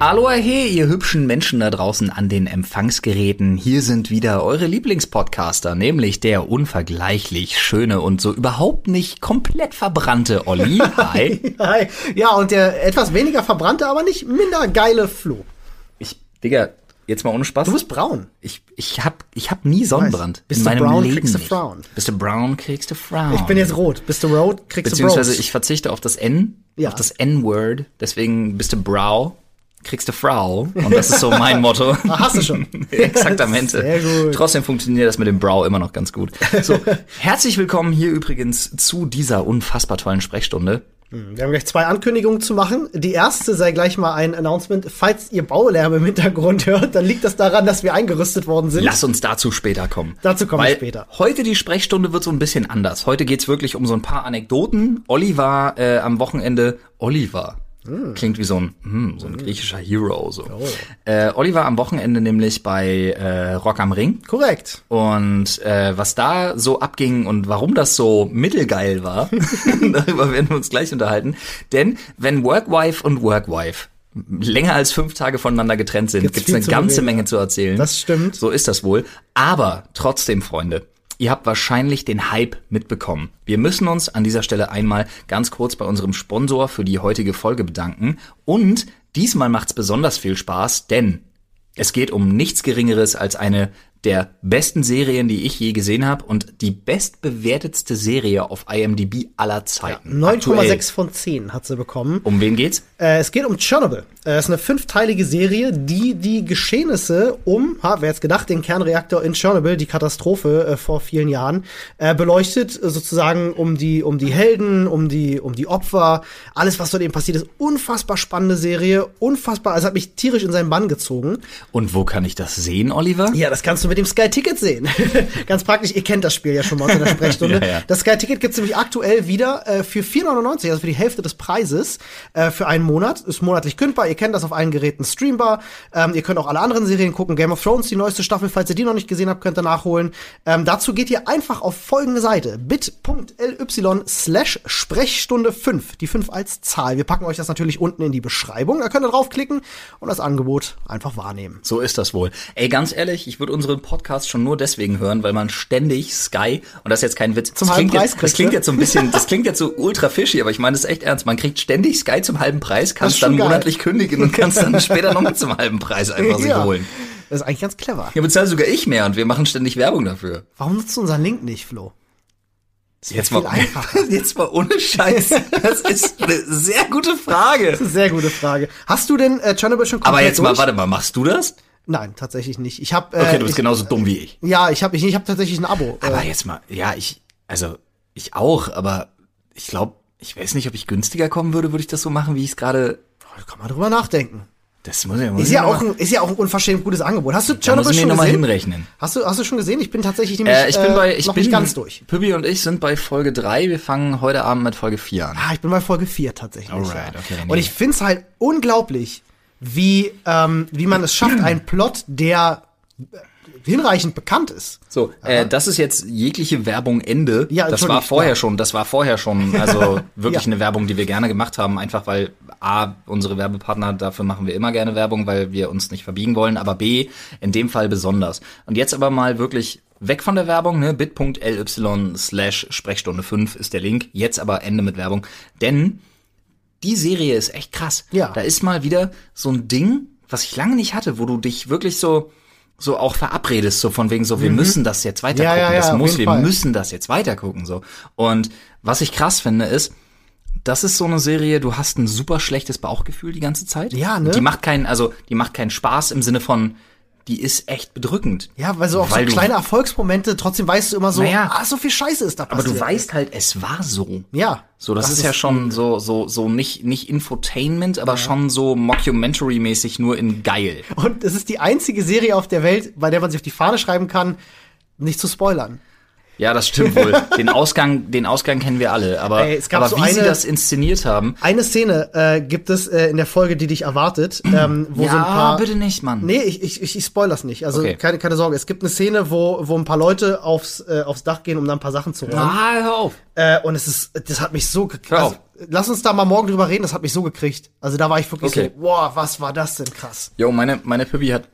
Aloha, hey, ihr hübschen Menschen da draußen an den Empfangsgeräten. Hier sind wieder eure Lieblingspodcaster, nämlich der unvergleichlich schöne und so überhaupt nicht komplett verbrannte Olli. Hi. Hi. Ja, und der etwas weniger verbrannte, aber nicht minder geile Flo. Ich, Digga, jetzt mal ohne Spaß. Du bist braun. Ich, ich hab, ich hab nie Sonnenbrand. Bist in du meinem brown, Leben kriegst du nicht. frown. Bist du brown, kriegst du frown. Ich bin jetzt rot. Bist du rot, kriegst du Beziehungsweise ich verzichte auf das N, Ja. auf das N-Word. Deswegen bist du brow, kriegst du Frau. Und das ist so mein Motto. Ah, hast du schon. Exaktamente. Sehr gut. Trotzdem funktioniert das mit dem Brow immer noch ganz gut. So, herzlich willkommen hier übrigens zu dieser unfassbar tollen Sprechstunde. Wir haben gleich zwei Ankündigungen zu machen. Die erste sei gleich mal ein Announcement. Falls ihr Baulärm im Hintergrund hört, dann liegt das daran, dass wir eingerüstet worden sind. Lass uns dazu später kommen. Dazu kommen wir Weil später. Heute die Sprechstunde wird so ein bisschen anders. Heute geht's wirklich um so ein paar Anekdoten. Olli war äh, am Wochenende Oliver. Hm. Klingt wie so ein, hm, so ein griechischer Hero. So. Äh, Olli war am Wochenende nämlich bei äh, Rock am Ring. Korrekt. Und äh, was da so abging und warum das so mittelgeil war, darüber werden wir uns gleich unterhalten. Denn wenn Workwife und Workwife länger als fünf Tage voneinander getrennt sind, Gibt's gibt's eine ganze reden, Menge zu erzählen. Das stimmt. So ist das wohl. Aber trotzdem, Freunde, ihr habt wahrscheinlich den Hype mitbekommen. Wir müssen uns an dieser Stelle einmal ganz kurz bei unserem Sponsor für die heutige Folge bedanken. Und diesmal macht's besonders viel Spaß, denn es geht um nichts Geringeres als eine der besten Serien, die ich je gesehen habe und die bestbewertetste Serie auf IMDb aller Zeiten. Aktuell. 9,6 von 10 hat sie bekommen. Um wen geht's? Äh, es geht um Chernobyl. Äh, Es ist eine fünfteilige Serie, die die Geschehnisse um, ha, wer jetzt gedacht, den Kernreaktor in Chernobyl, die Katastrophe äh, vor vielen Jahren, äh, beleuchtet, äh, sozusagen um die, um die Helden, um die, um die Opfer, alles, was dort eben passiert ist. Unfassbar spannende Serie, unfassbar, also hat mich tierisch in seinen Bann gezogen. Und wo kann ich das sehen, Oliver? Ja, das kannst du mit dem Sky Ticket sehen. Ganz praktisch, ihr kennt das Spiel ja schon mal aus der Sprechstunde. Ja, ja. Das Sky Ticket gibt's nämlich aktuell wieder äh, für 4,99, also für die Hälfte des Preises, äh, für einen Monat. Ist monatlich kündbar, ihr kennt das auf allen Geräten streambar. Ähm, ihr könnt auch alle anderen Serien gucken. Game of Thrones, die neueste Staffel, falls ihr die noch nicht gesehen habt, könnt ihr nachholen. Ähm, dazu geht ihr einfach auf folgende Seite. bit.ly slash Sprechstunde 5. Die 5 als Zahl. Wir packen euch das natürlich unten in die Beschreibung. Da könnt ihr draufklicken und das Angebot einfach wahrnehmen. So ist das wohl. Ey, ganz ehrlich, ich würde unseren Podcast schon nur deswegen hören, weil man ständig Sky, und das ist jetzt kein Witz, Zum das klingt, Preis jetzt, das klingt ne? jetzt so ein bisschen, das klingt jetzt so ultra fishy, aber ich meine das echt ernst. Man kriegt ständig Sky zum halben Preis, ist schon dann geil. monatlich kündigen und kannst dann später nochmal zum halben Preis einfach sich Ja. holen. Das ist eigentlich ganz clever. Ja, bezahle sogar ich mehr und wir machen ständig Werbung dafür. Warum nutzt du unseren Link nicht, Flo? Das Jetzt mal, jetzt mal ohne Scheiß. Das ist eine sehr gute Frage. Sehr gute Frage. Hast du denn äh, Chernobyl schon komplett Aber jetzt mal, durch? warte mal, machst du das? Nein, tatsächlich nicht. Ich habe äh, Okay, du bist ich, genauso dumm wie ich. Ja, ich habe ich, ich hab tatsächlich ein Abo. Aber äh, jetzt mal, ja, ich, also ich auch, aber ich glaube, ich weiß nicht, ob ich günstiger kommen würde, würde ich das so machen, wie ich es gerade. Kann man drüber nachdenken. Das muss ich muss Ist ja, auch ein, ist ja auch ein unverschämt gutes Angebot. Hast du Chernobyl schon nochmal gesehen? hinrechnen. Hast du, hast du schon gesehen? Ich bin tatsächlich nämlich Äh, ich bin bei, äh, ich noch bin nicht ganz durch. Püppi und ich sind bei Folge 3. Wir fangen heute Abend mit Folge 4 an. Ah, ich bin bei Folge 4 tatsächlich. Alright, okay, nee. Und ich find's halt unglaublich, wie, ähm, wie man es schafft, einen Plot, der äh, hinreichend bekannt ist. So, äh, das ist jetzt jegliche Werbung Ende. Ja, das war vorher ja. schon, das war vorher schon, also wirklich Ja. eine Werbung, die wir gerne gemacht haben, einfach weil A, unsere Werbepartner, dafür machen wir immer gerne Werbung, weil wir uns nicht verbiegen wollen, aber B, in dem Fall besonders. Und jetzt aber mal wirklich weg von der Werbung, ne, bit.ly slash Sprechstunde 5 ist der Link, jetzt aber Ende mit Werbung, denn die Serie ist echt krass. Ja. Da ist mal wieder so ein Ding, was ich lange nicht hatte, wo du dich wirklich so so auch verabredest, so von wegen so, wir müssen das jetzt weiter Mhm. Ja, gucken, ja, ja, das muss, wir Fall. müssen das jetzt weiter gucken, so. Und was ich krass finde, ist, das ist so eine Serie, du hast ein super schlechtes Bauchgefühl die ganze Zeit. Ja, ne? Die macht keinen, also, die macht keinen Spaß im Sinne von, die ist echt bedrückend. Ja, weil so auch Weil so kleine Erfolgsmomente, trotzdem weißt du immer so, Naja. ah, so viel Scheiße ist da Aber passiert. du weißt halt, es war so. Ja. So, das, ist, ja schon so, so, so nicht, nicht Infotainment, aber schon so Mockumentary-mäßig nur in geil. Und es ist die einzige Serie auf der Welt, bei der man sich auf die Fahne schreiben kann, nicht zu spoilern. Ja, das stimmt wohl. Den Ausgang, den Ausgang kennen wir alle. Aber, Ey, es gab aber so wie sie eine- das inszeniert haben. Eine Szene äh, gibt es äh, in der Folge, die dich erwartet, ähm, wo ja, so ein paar. bitte nicht, Mann. Nee, ich, ich, ich, ich spoiler's nicht. Also Okay. keine, keine Sorge. Es gibt eine Szene, wo, wo ein paar Leute aufs, äh, aufs Dach gehen, um da ein paar Sachen zu räumen. Ah, hör auf. Äh, und es ist, das hat mich so gekriegt. Also, lass uns da mal morgen drüber reden, das hat mich so gekriegt. Also da war ich wirklich Okay. so, wow, was war das denn krass. Jo, meine, meine Pippi hat,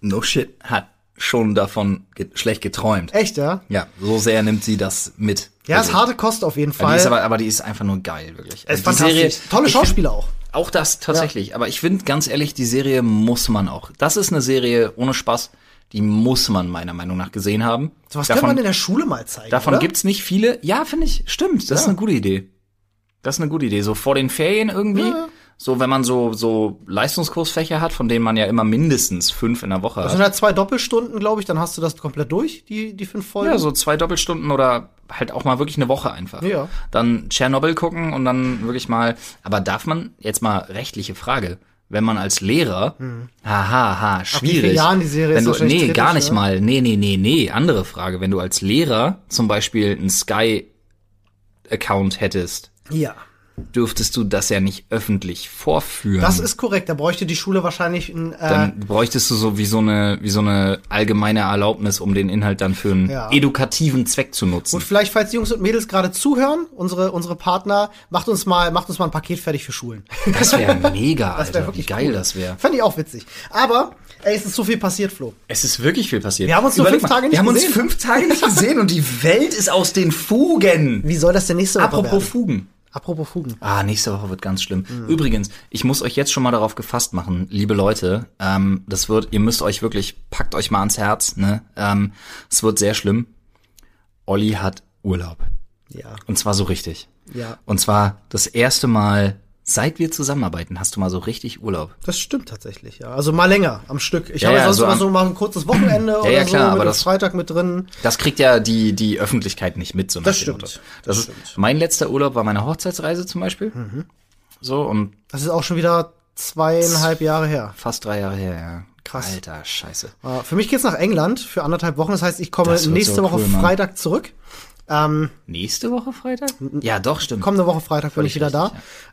no shit, hat schon davon ge schlecht geträumt. Echt, ja? Ja, so sehr nimmt sie das mit. Ja, ist Also, harte Kost auf jeden Die Fall. ist aber, aber die ist einfach nur geil, wirklich. es ist Also die fantastisch. Tolle ich find- Schauspieler auch. Auch das tatsächlich. Aber ich finde, ganz ehrlich, die Serie muss man auch. Das ist eine Serie ohne Spaß. Die muss man meiner Meinung nach gesehen haben. Sowas könnte man in der Schule mal zeigen. Davon oder? gibt's nicht viele. Ja, finde ich. Stimmt. Das ist Ja. eine gute Idee. Das ist eine gute Idee. So vor den Ferien irgendwie. Ja. So, wenn man so, so Leistungskursfächer hat, von denen man ja immer mindestens fünf in der Woche Das hat. sind halt zwei Doppelstunden, glaube ich, dann hast du das komplett durch, die, die fünf Folgen. Ja, so zwei Doppelstunden oder halt auch mal wirklich eine Woche einfach. Ja. Dann Tschernobyl gucken und dann wirklich mal. Aber darf man jetzt mal rechtliche Frage? Wenn man als Lehrer, haha, ha, wie schwierig. Jahren die Serie wenn ist du, wahrscheinlich nee, kritisch, gar nicht ja? mal. Nee, nee, nee, nee. Andere Frage. Wenn du als Lehrer zum Beispiel einen Sky-Account hättest, ja. Dürftest du das ja nicht öffentlich vorführen. Das ist korrekt, da bräuchte die Schule wahrscheinlich ein, äh, dann bräuchtest du so wie so eine wie so eine allgemeine Erlaubnis, um den Inhalt dann für einen Ja. edukativen Zweck zu nutzen. Und vielleicht, falls die Jungs und Mädels gerade zuhören, unsere, unsere Partner, macht uns mal, macht uns mal ein Paket fertig für Schulen. Das wäre mega, Das Alter. wäre Wie wirklich geil cool. das wäre. Fände ich auch witzig. Aber, ey, es ist so viel passiert, Flo. Es ist wirklich viel passiert. Wir haben uns nur Überleg fünf mal, Tage nicht Wir haben gesehen. uns fünf Tage nicht gesehen und die Welt ist aus den Fugen. Wie soll das denn nächste Woche Apropos werden? Fugen. Apropos Fugen. Ah, nächste Woche wird ganz schlimm. Mhm. Übrigens, ich muss euch jetzt schon mal darauf gefasst machen, liebe Leute. Ähm, das wird, ihr müsst euch wirklich, packt euch mal ans Herz. Ne? Ähm, es wird sehr schlimm. Olli hat Urlaub. Ja, Und zwar so richtig. ja. Und zwar das erste Mal, seit wir zusammenarbeiten, hast du mal so richtig Urlaub. Das stimmt tatsächlich, ja. Also mal länger am Stück. Ich Ja, habe ja, sonst so immer so mal ein kurzes Wochenende oder ja, so klar, mit aber das- Freitag mit drin. Das kriegt ja die, die Öffentlichkeit nicht mit. So Das stimmt. Das Das ist, mein letzter Urlaub war meine Hochzeitsreise zum Beispiel. So, und Das ist auch schon wieder zweieinhalb Jahre her. fast drei Jahre her, ja. Krass. Alter, scheiße. Äh, Für mich geht's nach England für anderthalb Wochen. Das heißt, ich komme nächste so Woche cool. Freitag zurück. Ähm, Nächste Woche Freitag? Ja, doch, stimmt. kommende Woche Freitag bin ich wieder richtig,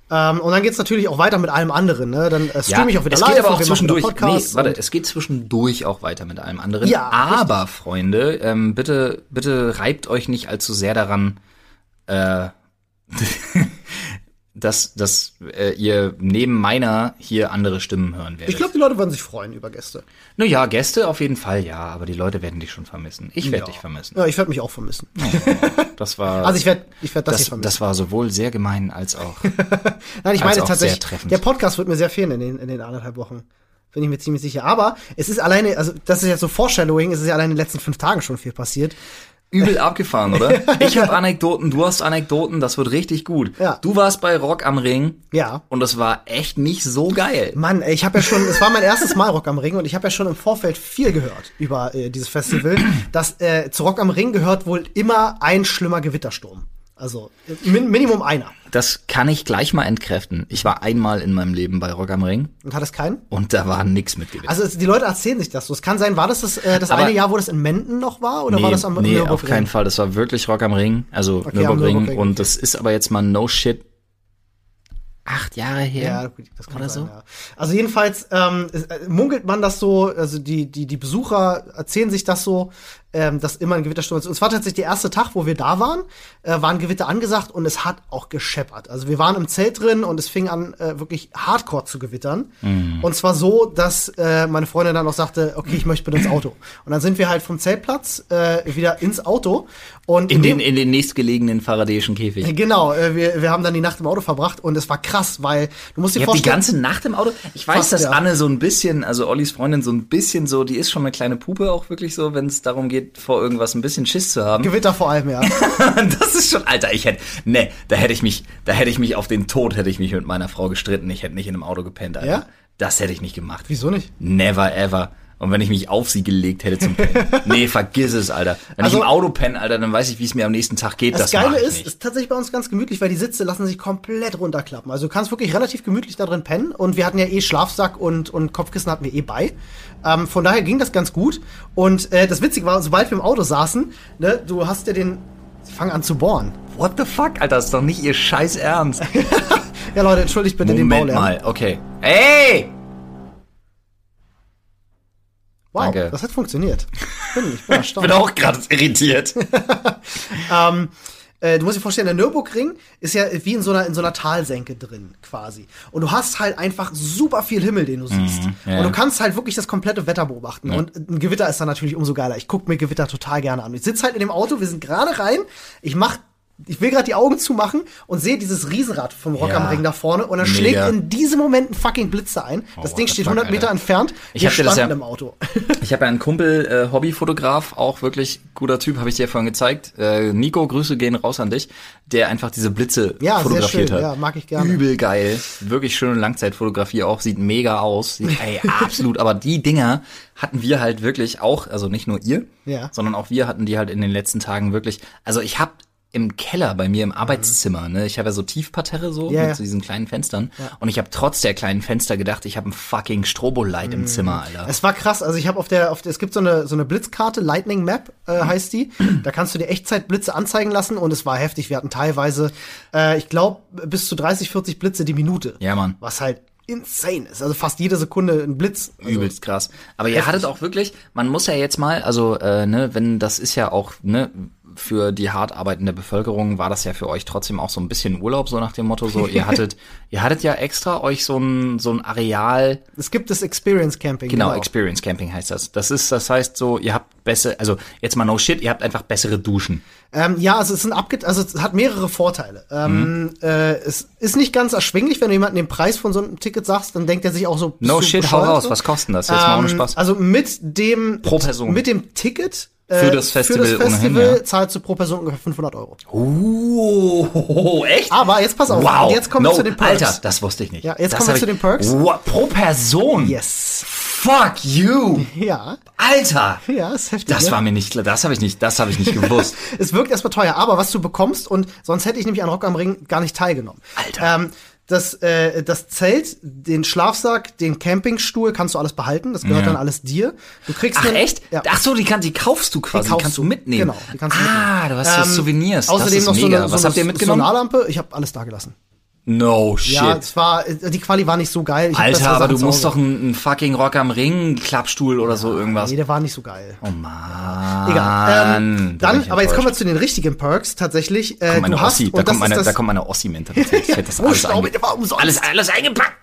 da. Ähm, und dann geht's natürlich auch weiter mit allem anderen. Ne? Dann äh, streame ich auch wieder es live. geht aber auch zwischendurch. Nee, warte, es geht zwischendurch auch weiter mit allem anderen. Ja, aber Freunde, ähm, bitte, bitte reibt euch nicht allzu sehr daran, äh, dass, dass äh, ihr neben meiner hier andere Stimmen hören werdet. Ich glaube, die Leute würden sich freuen über Gäste. naja, Gäste auf jeden Fall, ja, aber die Leute werden dich schon vermissen. Ich werde dich vermissen. Ja, ich werde mich auch vermissen. Das war, Also ich werde ich werd das, hier das, vermissen. das war sowohl sehr gemein als auch. Nein, ich meine tatsächlich, der Podcast wird mir sehr fehlen in den, in den anderthalb Wochen. Bin ich mir ziemlich sicher. Aber es ist alleine, also das ist jetzt so Foreshadowing, es ist ja allein in den letzten fünf Tagen schon viel passiert. Übel abgefahren, oder? Ich habe Anekdoten, du hast Anekdoten, das wird richtig gut. Ja. Du warst bei Rock am Ring Ja. und das war echt nicht so geil. Mann, ich habe ja schon, es war mein erstes Mal Rock am Ring und ich habe ja schon im Vorfeld viel gehört über äh, dieses Festival. dass äh, zu Rock am Ring gehört wohl immer ein schlimmer Gewittersturm. Also min Minimum einer. Das kann ich gleich mal entkräften. Ich war einmal in meinem Leben bei Rock am Ring Und hat es keinen? und da war nix mit Gewitter. Also die Leute erzählen sich das so. Es kann sein, war das das, äh, das Aber- eine Jahr, wo das in Menden noch war oder nee, war das am nee auf keinen Fall. Das war wirklich Rock am Ring, also am Nürburgring. Nürburgring, Und okay. das ist aber jetzt mal no shit acht Jahre her. Ja, das kann Oder sein, so? ja. Also jedenfalls ähm, äh, munkelt man das so, also die, die, die Besucher erzählen sich das so, ähm, dass immer ein Gewittersturm ist. Und es war tatsächlich der erste Tag, wo wir da waren, äh, war ein Gewitter angesagt und es hat auch gescheppert. Also wir waren im Zelt drin und es fing an, äh, wirklich hardcore zu gewittern. Mhm. Und zwar so, dass äh, meine Freundin dann auch sagte, okay, ich möchte bitte ins Auto. Und dann sind wir halt vom Zeltplatz äh, wieder ins Auto. Und In dem- den, in den nächstgelegenen faradäischen Käfig. Genau, äh, wir, wir haben dann die Nacht im Auto verbracht und es war krass, weil du musst dir Ihr habt die vorstellen, ganze Nacht im Auto? Ich weiß, Fast, dass ja. Anne so ein bisschen, also Ollis Freundin so ein bisschen so, die ist schon eine kleine Pupe auch wirklich so, wenn es darum geht, vor irgendwas ein bisschen Schiss zu haben. Gewitter vor allem, ja. das ist schon, Alter, ich hätte, ne, da hätte ich mich, da hätte ich mich auf den Tod, hätte ich mich mit meiner Frau gestritten. Ich hätte nicht in einem Auto gepennt, Alter. Ja? Das hätte ich nicht gemacht. Wieso nicht? Never ever. Und wenn ich mich auf sie gelegt hätte zum Pennen. nee, vergiss es, Alter. Wenn Also- ich im Auto penne, Alter, dann weiß ich, wie es mir am nächsten Tag geht. Das, Das, Geile ist, nicht. ist tatsächlich bei uns ganz gemütlich, weil die Sitze lassen sich komplett runterklappen. Also du kannst wirklich relativ gemütlich da drin pennen. Und wir hatten ja eh Schlafsack und, und Kopfkissen hatten wir eh bei. Ähm, von daher ging das ganz gut. Und äh, das Witzige war, sobald wir im Auto saßen, ne, du hast ja den. Sie fangen an zu bohren. What the fuck, Alter, das ist doch nicht ihr scheiß Ernst. Ja, Leute, entschuldigt bitte den Moment mal, okay. Ey! Wow, Danke. das hat funktioniert. Ich bin, ich bin Ich bin erstaunt. auch gerade irritiert. äh, du musst dir vorstellen, der Nürburgring ist ja wie in so einer, in so einer Talsenke drin, quasi. Und du hast halt einfach super viel Himmel, den du siehst. Mhm, ja. Und du kannst halt wirklich das komplette Wetter beobachten. Und ein Gewitter ist dann natürlich umso geiler. Ich gucke mir Gewitter total gerne an. Ich sitze halt in dem Auto, wir sind gerade rein, ich mach ich will gerade die Augen zumachen und sehe dieses Riesenrad vom Rock Ja. am Ring da vorne und dann Mega. schlägt in diesem Moment ein fucking Blitzer ein. das what Ding steht fuck, 100 Meter Alter. entfernt. Ich Wir hab dir das ja- im Auto. Ich habe ja einen Kumpel, äh, Hobbyfotograf, auch wirklich guter Typ, habe ich dir ja vorhin gezeigt. Äh, Nico, Grüße gehen raus an dich, der einfach diese Blitze Ja, sehr fotografiert schön. hat. Ja, mag ich gerne. Übel geil. Wirklich schöne Langzeitfotografie auch, sieht mega aus. Sieht, ey, absolut. Aber die Dinger hatten wir halt wirklich auch, also nicht nur ihr, Ja. sondern auch wir hatten die halt in den letzten Tagen wirklich. Also ich habe im Keller bei mir im Arbeitszimmer, ne, ich habe ja so Tiefparterre so Ja, mit ja. so diesen kleinen Fenstern und ich habe trotz der kleinen Fenster gedacht, ich habe ein fucking Strobolight im Zimmer, Alter. Es war krass. Also ich habe auf der, auf der, es gibt so eine, so eine Blitzkarte, Lightning Map äh, heißt die. Da kannst du dir Echtzeitblitze anzeigen lassen und es war heftig. Wir hatten teilweise, äh, ich glaube, bis zu 30, 40 Blitze die Minute. Ja, Mann. Was halt insane ist. Also fast jede Sekunde ein Blitz. Also, Übelst krass. Aber ihr hattet auch wirklich, man muss ja jetzt mal, also äh, ne, wenn das ist ja auch ne für die hart arbeitende Bevölkerung war das ja für euch trotzdem auch so ein bisschen Urlaub so nach dem Motto so ihr hattet ihr hattet ja extra euch so ein so ein Areal Es gibt das Experience Camping. genau, Experience Camping heißt das. Das ist das heißt so ihr habt besser also jetzt mal no shit ihr habt einfach bessere Duschen. Ähm, ja, also es sind abge also es hat mehrere Vorteile. Ähm, Mhm. äh, es ist nicht ganz erschwinglich, wenn du jemandem den Preis von so einem Ticket sagst, dann denkt er sich auch so. No shit, hau raus. so? Was kostet denn das? Jetzt mal ohne Ähm, Spaß. Also mit dem Pro Person. mit dem Ticket Für das Festival für das ohnehin, Festival ja. zahlst du pro Person ungefähr 500 Euro. Oh, echt? Aber jetzt pass auf, Wow. jetzt kommen no, wir zu den Perks. Alter, das wusste ich nicht. Ja, jetzt das kommen wir zu den Perks. Wow, pro Person. Yes. Fuck you. Ja, Alter. ja, ist heftig. Das ne? war mir nicht klar. Das habe ich nicht, das habe ich nicht gewusst. Es wirkt erstmal teuer, aber was du bekommst und sonst hätte ich nämlich an Rock am Ring gar nicht teilgenommen. Alter. Ähm, das, äh, das Zelt, den Schlafsack, den Campingstuhl kannst du alles behalten. Das gehört Ja. dann alles dir. Du kriegst Ach einen- echt? Ja. Ach so, die, kann, die kaufst du quasi, die, kaufst kannst du mitnehmen. Genau, die kannst du ah, mitnehmen. du hast Ähm, Souvenirs. Außerdem noch so mega. eine, so Was habt ihr mitgenommen? Solarlampe. Ich habe alles da gelassen. No shit. Ja, es war, die Quali war nicht so geil. Ich Alter, aber du musst doch einen, fucking Rock am Ring Klappstuhl oder so irgendwas. Nee, der war nicht so geil. Oh man. Egal. Ähm, Da dann, aber jetzt kommen wir zu den richtigen Perks tatsächlich. Äh, du hast, Ossi, da kommt meine, da kommt meine Ossi-Mentalität. Ich hätte das alles, einge alles, alles eingepackt.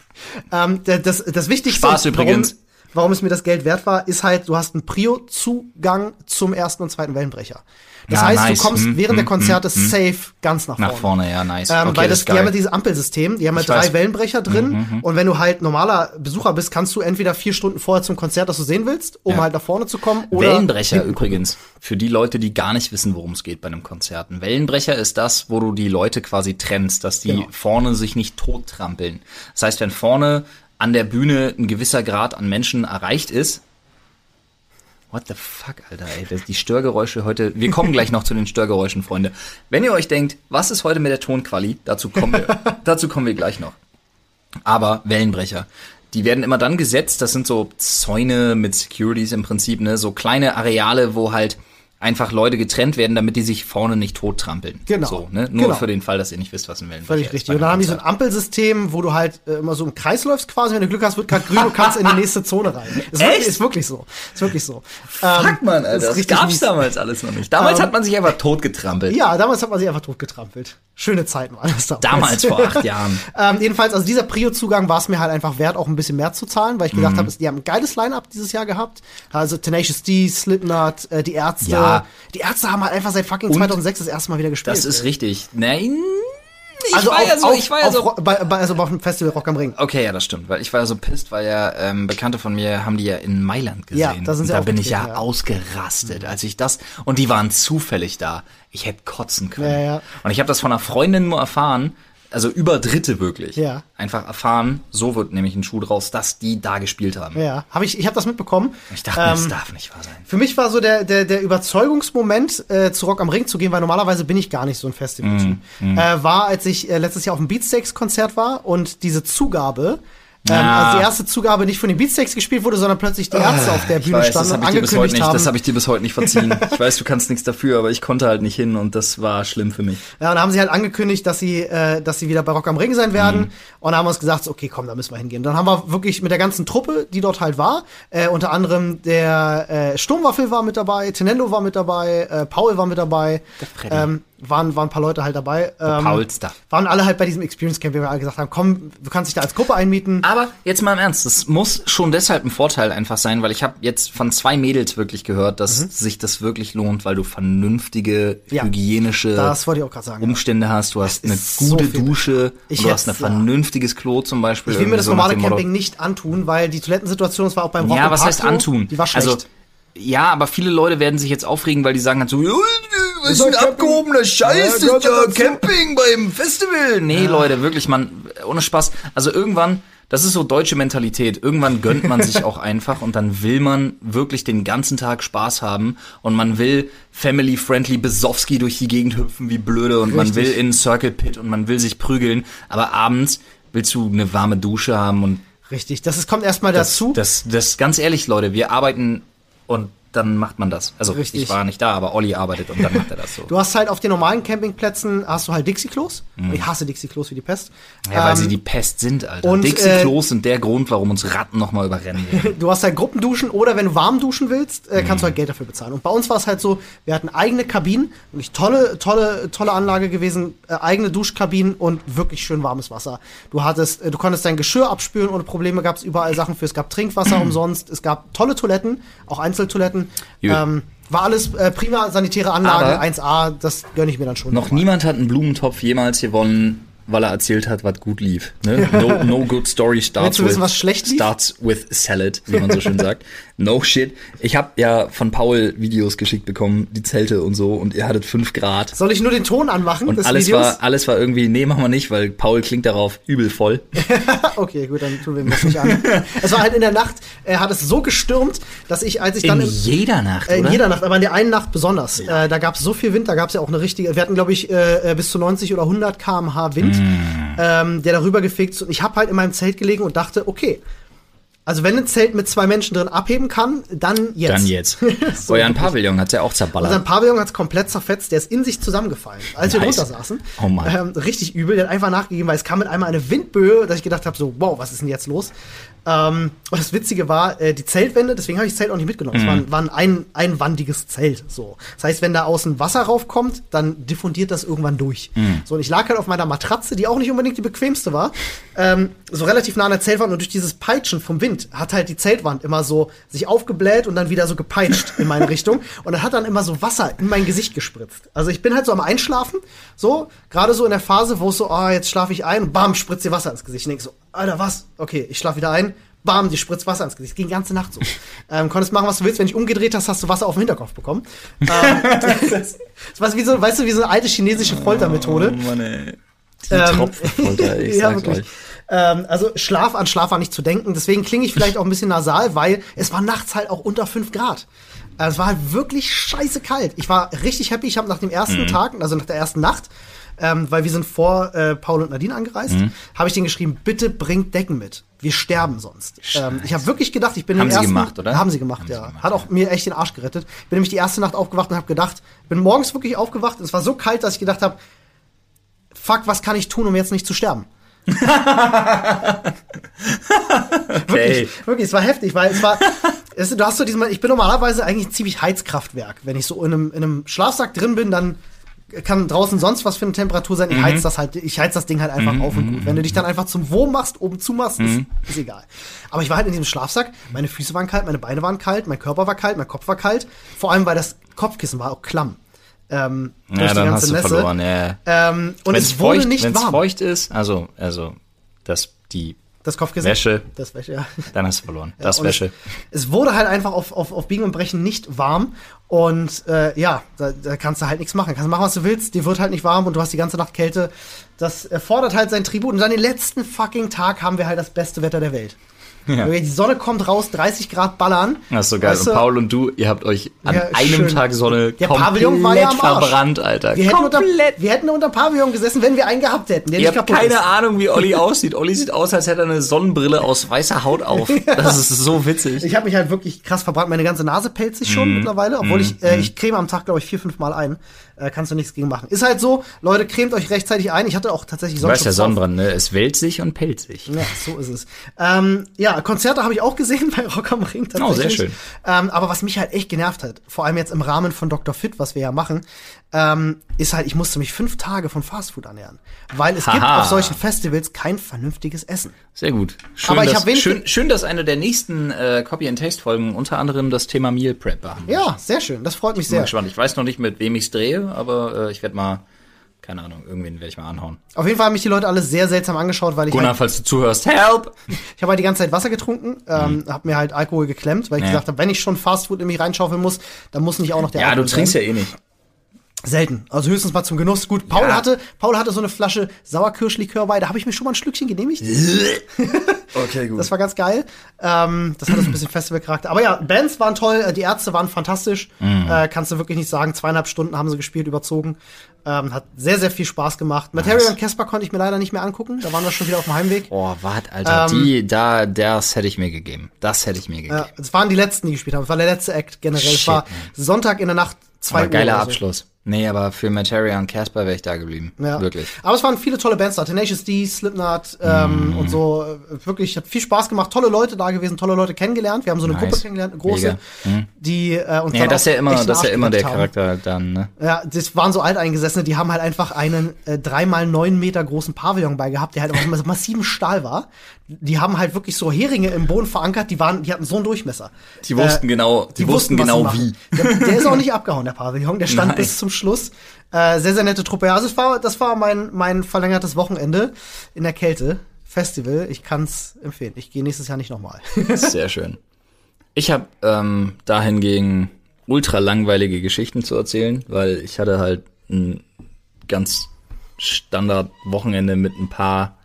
Ähm, das, das Wichtigste, Spaß warum, übrigens. warum es mir das Geld wert war, ist halt, du hast einen Prio-Zugang zum ersten und zweiten Wellenbrecher. Das Ja, heißt, nice. du kommst Hm, während hm, der Konzerte hm, hm. safe ganz nach vorne. Nach vorne, ja, nice. Ähm, okay, weil das die haben ja dieses Ampelsystem, die haben ja Ich drei weiß. Mhm, Wellenbrecher drin und wenn du halt normaler Besucher bist, kannst du entweder vier Stunden vorher zum Konzert, das du sehen willst, um Ja. halt nach vorne zu kommen oder Wellenbrecher übrigens, für die Leute, die gar nicht wissen, worum es geht bei einem Konzert. Ein Wellenbrecher ist das, wo du die Leute quasi trennst, dass die Genau. vorne sich nicht tot trampeln. Das heißt, wenn vorne an der Bühne ein gewisser Grad an Menschen erreicht ist, What the fuck, Alter, ey, das, die Störgeräusche heute, wir kommen gleich noch zu den Störgeräuschen, Freunde. Wenn ihr euch denkt, was ist heute mit der Tonquali, dazu kommen wir, dazu kommen wir gleich noch. Aber Wellenbrecher, die werden immer dann gesetzt, das sind so Zäune mit Securities im Prinzip, ne, so kleine Areale, wo halt einfach Leute getrennt werden, damit die sich vorne nicht tot trampeln. Genau. So, ne? Nur Genau. für den Fall, dass ihr nicht wisst, was ein Wellenbrecher Völlig richtig. Und dann haben die so ein Ampelsystem, wo du halt äh, immer so im Kreis läufst quasi. Wenn du Glück hast, wird gerade grün, du kannst in die nächste Zone rein. Ist wirklich, Echt? ist wirklich so. Ist wirklich so. Fuck, Mann, Alter, ist das gab's mies. damals alles noch nicht. Damals Ähm, hat man sich einfach tot getrampelt. Ja, damals hat man sich einfach totgetrampelt. Schöne Zeiten waren das damals. Damals vor acht Jahren. ähm, jedenfalls, also dieser Prio-Zugang war es mir halt einfach wert, auch ein bisschen mehr zu zahlen, weil ich Mhm. gedacht habe, die haben ein geiles Line-Up dieses Jahr gehabt. Also Tenacious D, Slipknot, äh, die Ärzte. Ja. Die Ärzte haben halt einfach seit fucking 2006 das erste Mal wieder gespielt. Das ist richtig. Nein, ich also war auf, ja so, ich war ja so. Bei, bei, also auf dem Festival Rock am Ring. Okay, ja, das stimmt, weil ich war ja so pisst, weil ja ähm, Bekannte von mir haben die ja in Mailand gesehen. Ja, da sind sie Und da bin ich ja, ja. ausgerastet, als ich das und die waren zufällig da. Ich hätte kotzen können. Ja, ja. Und ich habe das von einer Freundin nur erfahren, also über Dritte wirklich, Ja. einfach erfahren, so wird nämlich ein Schuh draus, dass die da gespielt haben. Ja, habe ich, ich habe das mitbekommen. Ich dachte, mir, das Ähm, darf nicht wahr sein. Für mich war so der, der, der Überzeugungsmoment, äh, zu Rock am Ring zu gehen, weil normalerweise bin ich gar nicht so ein Festival-Typ. Mhm, Äh, war, als ich äh, letztes Jahr auf dem Beatsteaks-Konzert war und diese Zugabe, ähm, Ah. also die erste Zugabe nicht von den Beatsteaks gespielt wurde, sondern plötzlich die Ärzte auf der Bühne weiß, standen das und habe ich, dir bis heute angekündigt nicht- haben. das hab ich dir bis heute nicht verziehen. ich weiß, du kannst nichts dafür, aber ich konnte halt nicht hin und das war schlimm für mich. Ja, und dann haben sie halt angekündigt, dass sie, äh, dass sie wieder bei Rock am Ring sein werden. Mhm. Und dann haben wir uns gesagt, so, okay, komm, da müssen wir hingehen. Dann haben wir wirklich mit der ganzen Truppe, die dort halt war, äh, unter anderem der äh, Sturmwaffel war mit dabei, Tenendo war mit dabei, äh, Paul war mit dabei. Freddy. Ähm, waren, waren ein paar Leute halt dabei. Ähm, Paulster. Waren alle halt bei diesem Experience Camp, wie wir alle gesagt haben, komm, du kannst dich da als Gruppe einmieten. Aber jetzt mal im Ernst, das muss schon deshalb ein Vorteil einfach sein, weil ich habe jetzt von zwei Mädels wirklich gehört, dass sich das wirklich lohnt, weil du vernünftige Mhm. Ja. hygienische sagen. Umstände hast. Du hast eine so gute viel Dusche, Ich du hast ein vernünftiges Klo zum Beispiel. Ich will mir das so normale dem Motto- Camping nicht antun, weil die Toilettensituation, das war auch beim Rock Ja, was heißt so, antun? Die war schlecht. Also, ja, aber viele Leute werden sich jetzt aufregen, weil die sagen halt so, "Ja, was ist ein doch Camping." abgehobener Scheiß, Ja, das ist ja. Camping beim Festival. Nee, Leute, wirklich, man, ohne Spaß. Also irgendwann, das ist so deutsche Mentalität. Irgendwann gönnt man sich auch einfach und dann will man wirklich den ganzen Tag Spaß haben und man will family-friendly Besowski durch die Gegend hüpfen wie blöde und man Richtig. will in Circle Pit und man will sich prügeln, aber abends willst du eine warme Dusche haben und Richtig, das ist, kommt erstmal dazu. das, das, ganz ehrlich, Leute, wir arbeiten und dann macht man das. Also Richtig. ich war nicht da, aber Olli arbeitet und dann macht er das so. Du hast halt auf den normalen Campingplätzen hast du halt Dixie-Klos. Ich hasse Dixie-Klos wie die Pest. Mhm. ja, weil Ähm, sie die Pest sind, Alter. und, Dixie-Klos sind der Grund, warum uns Ratten nochmal überrennen. Du hast halt Gruppenduschen oder wenn du warm duschen willst, äh, Mhm. kannst du halt Geld dafür bezahlen. Und bei uns war es halt so, wir hatten eigene Kabinen, wirklich tolle, tolle, tolle Anlage gewesen, äh, eigene Duschkabinen und wirklich schön warmes Wasser. Du hattest, äh, du konntest dein Geschirr abspülen ohne Probleme, gab es überall Sachen für. Es gab Trinkwasser umsonst, es gab tolle Toiletten, auch Einzeltoiletten. Ähm, war alles äh, prima sanitäre Anlage, Aber- 1A, das gönne ich mir dann schon. Noch niemand hat einen Blumentopf jemals gewonnen, weil er erzählt hat, was gut lief. Ne? No, no good story starts wissen, with, starts with salad, wie man so schön sagt. No shit. Ich habe ja von Paul Videos geschickt bekommen, die Zelte und so, und ihr hattet fünf Grad. Soll ich nur den Ton anmachen Und alles Videos? war, alles war irgendwie, nee, machen wir nicht, weil Paul klingt darauf übel voll. Okay, gut, dann tun wir ihm das nicht an. es war halt in der Nacht, er hat es so gestürmt, dass ich, als ich dann In jeder Nacht, äh, in jeder Nacht, aber in der einen Nacht besonders, äh, da gab es so viel Wind, da gab es ja auch eine richtige, wir hatten glaube ich äh, äh, bis zu 90 oder 100 km/h Wind, Mm. ähm, der darüber gefegt ist. Und ich habe halt in meinem Zelt gelegen und dachte, okay, also wenn ein Zelt mit zwei Menschen drin abheben kann, dann jetzt. Dann jetzt. So, Euer wirklich. Pavillon hat's ja auch zerballert. Unser Pavillon hat's komplett zerfetzt, der ist in sich zusammengefallen, als wir Nice. drunter saßen. Oh Mann. Ähm, richtig übel, der hat einfach nachgegeben, weil es kam mit einmal eine Windböe, dass ich gedacht habe, so, wow, was ist denn jetzt los? Ähm, und das Witzige war, äh, die Zeltwände, deswegen habe ich das Zelt auch nicht mitgenommen. Es war, war ein ein einwandiges Zelt. So. Das heißt, wenn da außen Wasser raufkommt, dann diffundiert das irgendwann durch. So, und ich lag halt auf meiner Matratze, die auch nicht unbedingt die bequemste war, ähm, so relativ nah an der Zeltwand und durch dieses Peitschen vom Wind hat halt die Zeltwand immer so sich aufgebläht und dann wieder so gepeitscht in meine Richtung. Und dann hat dann immer so Wasser in mein Gesicht gespritzt. Also ich bin halt so am Einschlafen, so, gerade so in der Phase, wo es so, ah, jetzt schlafe ich ein und bam, spritzt dir Wasser ins Gesicht. Ich denk so, Alter, was? Okay, ich schlafe wieder ein. Bam, die spritzt Wasser ins Gesicht. Ging die ganze Nacht so. ähm, konntest machen, was du willst. Wenn ich umgedreht hast, hast du Wasser auf dem Hinterkopf bekommen. Ähm, das, war wie so, weißt du, wie so eine alte chinesische Foltermethode. Oh Mann, ey. Die Ähm, Tropfenfolter, ich ja, sag's euch. Ähm, also Schlaf an Schlaf war nicht zu denken. Deswegen klinge ich vielleicht auch ein bisschen nasal, weil es war nachts halt auch unter 5 Grad. Also es war halt wirklich scheiße kalt. Ich war richtig happy. Ich habe nach dem ersten Mhm. Tag, also nach der ersten Nacht, ähm, weil wir sind vor äh, Paul und Nadine angereist, Mhm. habe ich denen geschrieben, bitte bringt Decken mit. Wir sterben sonst. Ähm, ich habe wirklich gedacht, ich bin Haben im sie ersten, gemacht, oder? Haben sie gemacht, Haben sie ja. gemacht, Hat auch mir echt den Arsch gerettet. Bin nämlich die erste Nacht aufgewacht und habe gedacht, bin morgens wirklich aufgewacht. und Es war so kalt, dass ich gedacht habe, fuck, was kann ich tun, um jetzt nicht zu sterben? Wirklich, wirklich, es war heftig, weil es war, es, du hast so diesen, ich bin normalerweise eigentlich ziemlich Heizkraftwerk. Wenn ich so in einem, in einem Schlafsack drin bin, dann kann draußen sonst was für eine Temperatur sein. Ich heiz das halt, ich heiz das Ding halt einfach auf und gut. Wenn du dich dann einfach zum Wurm machst, oben zu machst, ist, ist egal. Aber ich war halt in diesem Schlafsack, meine Füße waren kalt, meine Beine waren kalt, mein Körper war kalt, mein Kopf war kalt. Vor allem, weil das Kopfkissen war auch klamm. Ähm, durch Ja, die dann ganze hast du Nässe. verloren, ja. Ähm, und Wenn's es wurde feucht, nicht wenn's warm. feucht ist, also, also, dass die Das Kopfkissen. Wäsche. Das Wäsche, ja. Dann hast du verloren. Das Und Wäsche. Es, es wurde halt einfach auf, auf, auf Biegen und Brechen nicht warm. Und äh, ja, da, da kannst du halt nichts machen. Kannst machen, was du willst. Dir wird halt nicht warm und du hast die ganze Nacht Kälte. Das erfordert halt sein Tribut. Und dann den letzten fucking Tag haben wir halt das beste Wetter der Welt. Ja. Die Sonne kommt raus, 30 Grad ballern. Das ist so geil. Weißt und du, Paul und du, ihr habt euch an Ja, einem schön. Tag Sonne Der komplett war ja verbrannt, Alter. wir, hätten unter, komplett. wir hätten unter Pavillon gesessen, wenn wir einen gehabt hätten, der Ihr habt keine ist. Ahnung, wie Olli aussieht. Olli sieht aus, als hätte er eine Sonnenbrille aus weißer Haut auf. Das ist so witzig. Ich habe mich halt wirklich krass verbrannt. Meine ganze Nase pelzt sich schon mittlerweile, obwohl ich, äh, ich creme am Tag, glaube ich, vier, fünf Mal ein. Äh, kannst du nichts gegen machen. Ist halt so, Leute, cremt euch rechtzeitig ein. Ich hatte auch tatsächlich Du weißt ja. Sonnenbrand, ne? Es wählt sich und pellt sich. Ja, so ist es. Ähm, ja, Konzerte habe ich auch gesehen bei Rock am Ring tatsächlich. Oh, sehr schön. Ähm, aber was mich halt echt genervt hat, vor allem jetzt im Rahmen von Dr. Fit, was wir ja machen, ähm, ist halt, ich musste mich fünf Tage von Fastfood ernähren. Weil es gibt Haha. auf solchen Festivals kein vernünftiges Essen. Sehr gut. Schön, Aber ich dass, wenig- schön, schön, dass eine der nächsten äh, Copy-and-Taste-Folgen unter anderem das Thema Meal Prep behandelt. Ja, sehr schön. Das freut mich Bin sehr. gespannt. Ich weiß noch nicht, mit wem ich's drehe, aber äh, ich werde mal, keine Ahnung, irgendwen werde ich mal anhauen. Auf jeden Fall haben mich die Leute alle sehr seltsam angeschaut, weil ich Gunnar, halt, falls du zuhörst, help! ich habe halt die ganze Zeit Wasser getrunken, ähm, habe mir halt Alkohol geklemmt, weil ich Mhm. Ja. gesagt habe, wenn ich schon Fastfood in mich reinschaufeln muss, dann muss nicht auch noch der Ja, du Alkohol trinkst sein. ja eh nicht. Selten. Also höchstens mal zum Genuss. Gut, Paul Ja. hatte, Paul hatte so eine Flasche Sauerkirschlikör bei, da habe ich mir schon mal ein Schlückchen genehmigt. Okay, gut. Das war ganz geil. Ähm, das hatte so ein bisschen Festivalcharakter. Aber ja, Bands waren toll, äh, die Ärzte waren fantastisch. Mhm. Äh, kannst du wirklich nicht sagen. Zweieinhalb Stunden haben sie gespielt, überzogen. Ähm, hat sehr, sehr viel Spaß gemacht. Material und Casper konnte ich mir leider nicht mehr angucken. Da waren wir schon wieder auf dem Heimweg. Boah, wart, Alter, Ähm, die, da, das hätte ich mir gegeben. Das hätte ich mir gegeben. Es waren die letzten, die gespielt haben. Es war der letzte Act generell. es Shit, war man. Sonntag in der Nacht, zwei aber Uhr. geiler so. Abschluss. Nee, aber für Materia und Casper wäre ich da geblieben. Ja. Wirklich. Aber es waren viele tolle Bands da. Tenacious D, Slipknot ähm, Mhm. und so. Wirklich, hat viel Spaß gemacht. Tolle Leute da gewesen, tolle Leute kennengelernt. Wir haben so eine Nice. Gruppe kennengelernt, eine große, Mega. die äh, uns Ja, das ist ja immer, das ist ja immer der haben. Charakter dann, ne? Ja, das waren so Alteingesessene, die haben halt einfach einen äh, dreimal neun Meter großen Pavillon bei gehabt, der halt aus massivem Stahl war. Die haben halt wirklich so Heringe im Boden verankert, die waren, die hatten so einen Durchmesser. Die wussten genau- die wussten was sie genau machen. Der, der ist auch nicht abgehauen, der Pavillon, der stand Nein. bis zum Schluss. Äh, sehr, sehr nette Truppe. Ja, also es war, das war mein, mein verlängertes Wochenende in der Kälte. Festival, ich kann's empfehlen. Ich gehe nächstes Jahr nicht nochmal. Sehr schön. Ich habe ähm, dahingegen ultra langweilige Geschichten zu erzählen, weil ich hatte halt ein ganz Standard Wochenende mit ein paar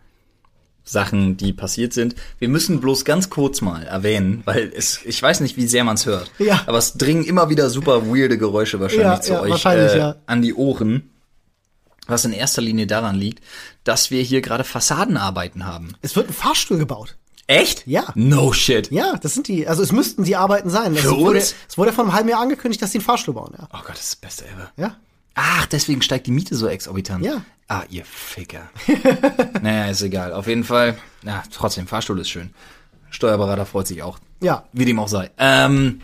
Sachen, die passiert sind. Wir müssen bloß ganz kurz mal erwähnen, weil es, ich weiß nicht, wie sehr man es hört, Ja. aber es dringen immer wieder super weirde Geräusche wahrscheinlich Ja, zu ja, euch wahrscheinlich, äh, ja. an die Ohren. Was in erster Linie daran liegt, dass wir hier gerade Fassadenarbeiten haben. es wird ein Fahrstuhl gebaut. Echt? Ja. No shit. Ja, das sind die, also es müssten die Arbeiten sein. Für es wurde, uns? es wurde vor einem halben Jahr angekündigt, dass die einen Fahrstuhl bauen, ja. Oh Gott, das ist das Beste ever. Ja. Ach, deswegen steigt die Miete so exorbitant. Ja. Ah, ihr Ficker. naja, ist egal. Auf jeden Fall, na, trotzdem, Fahrstuhl ist schön. Steuerberater freut sich auch. Ja. Wie dem auch sei. Ähm,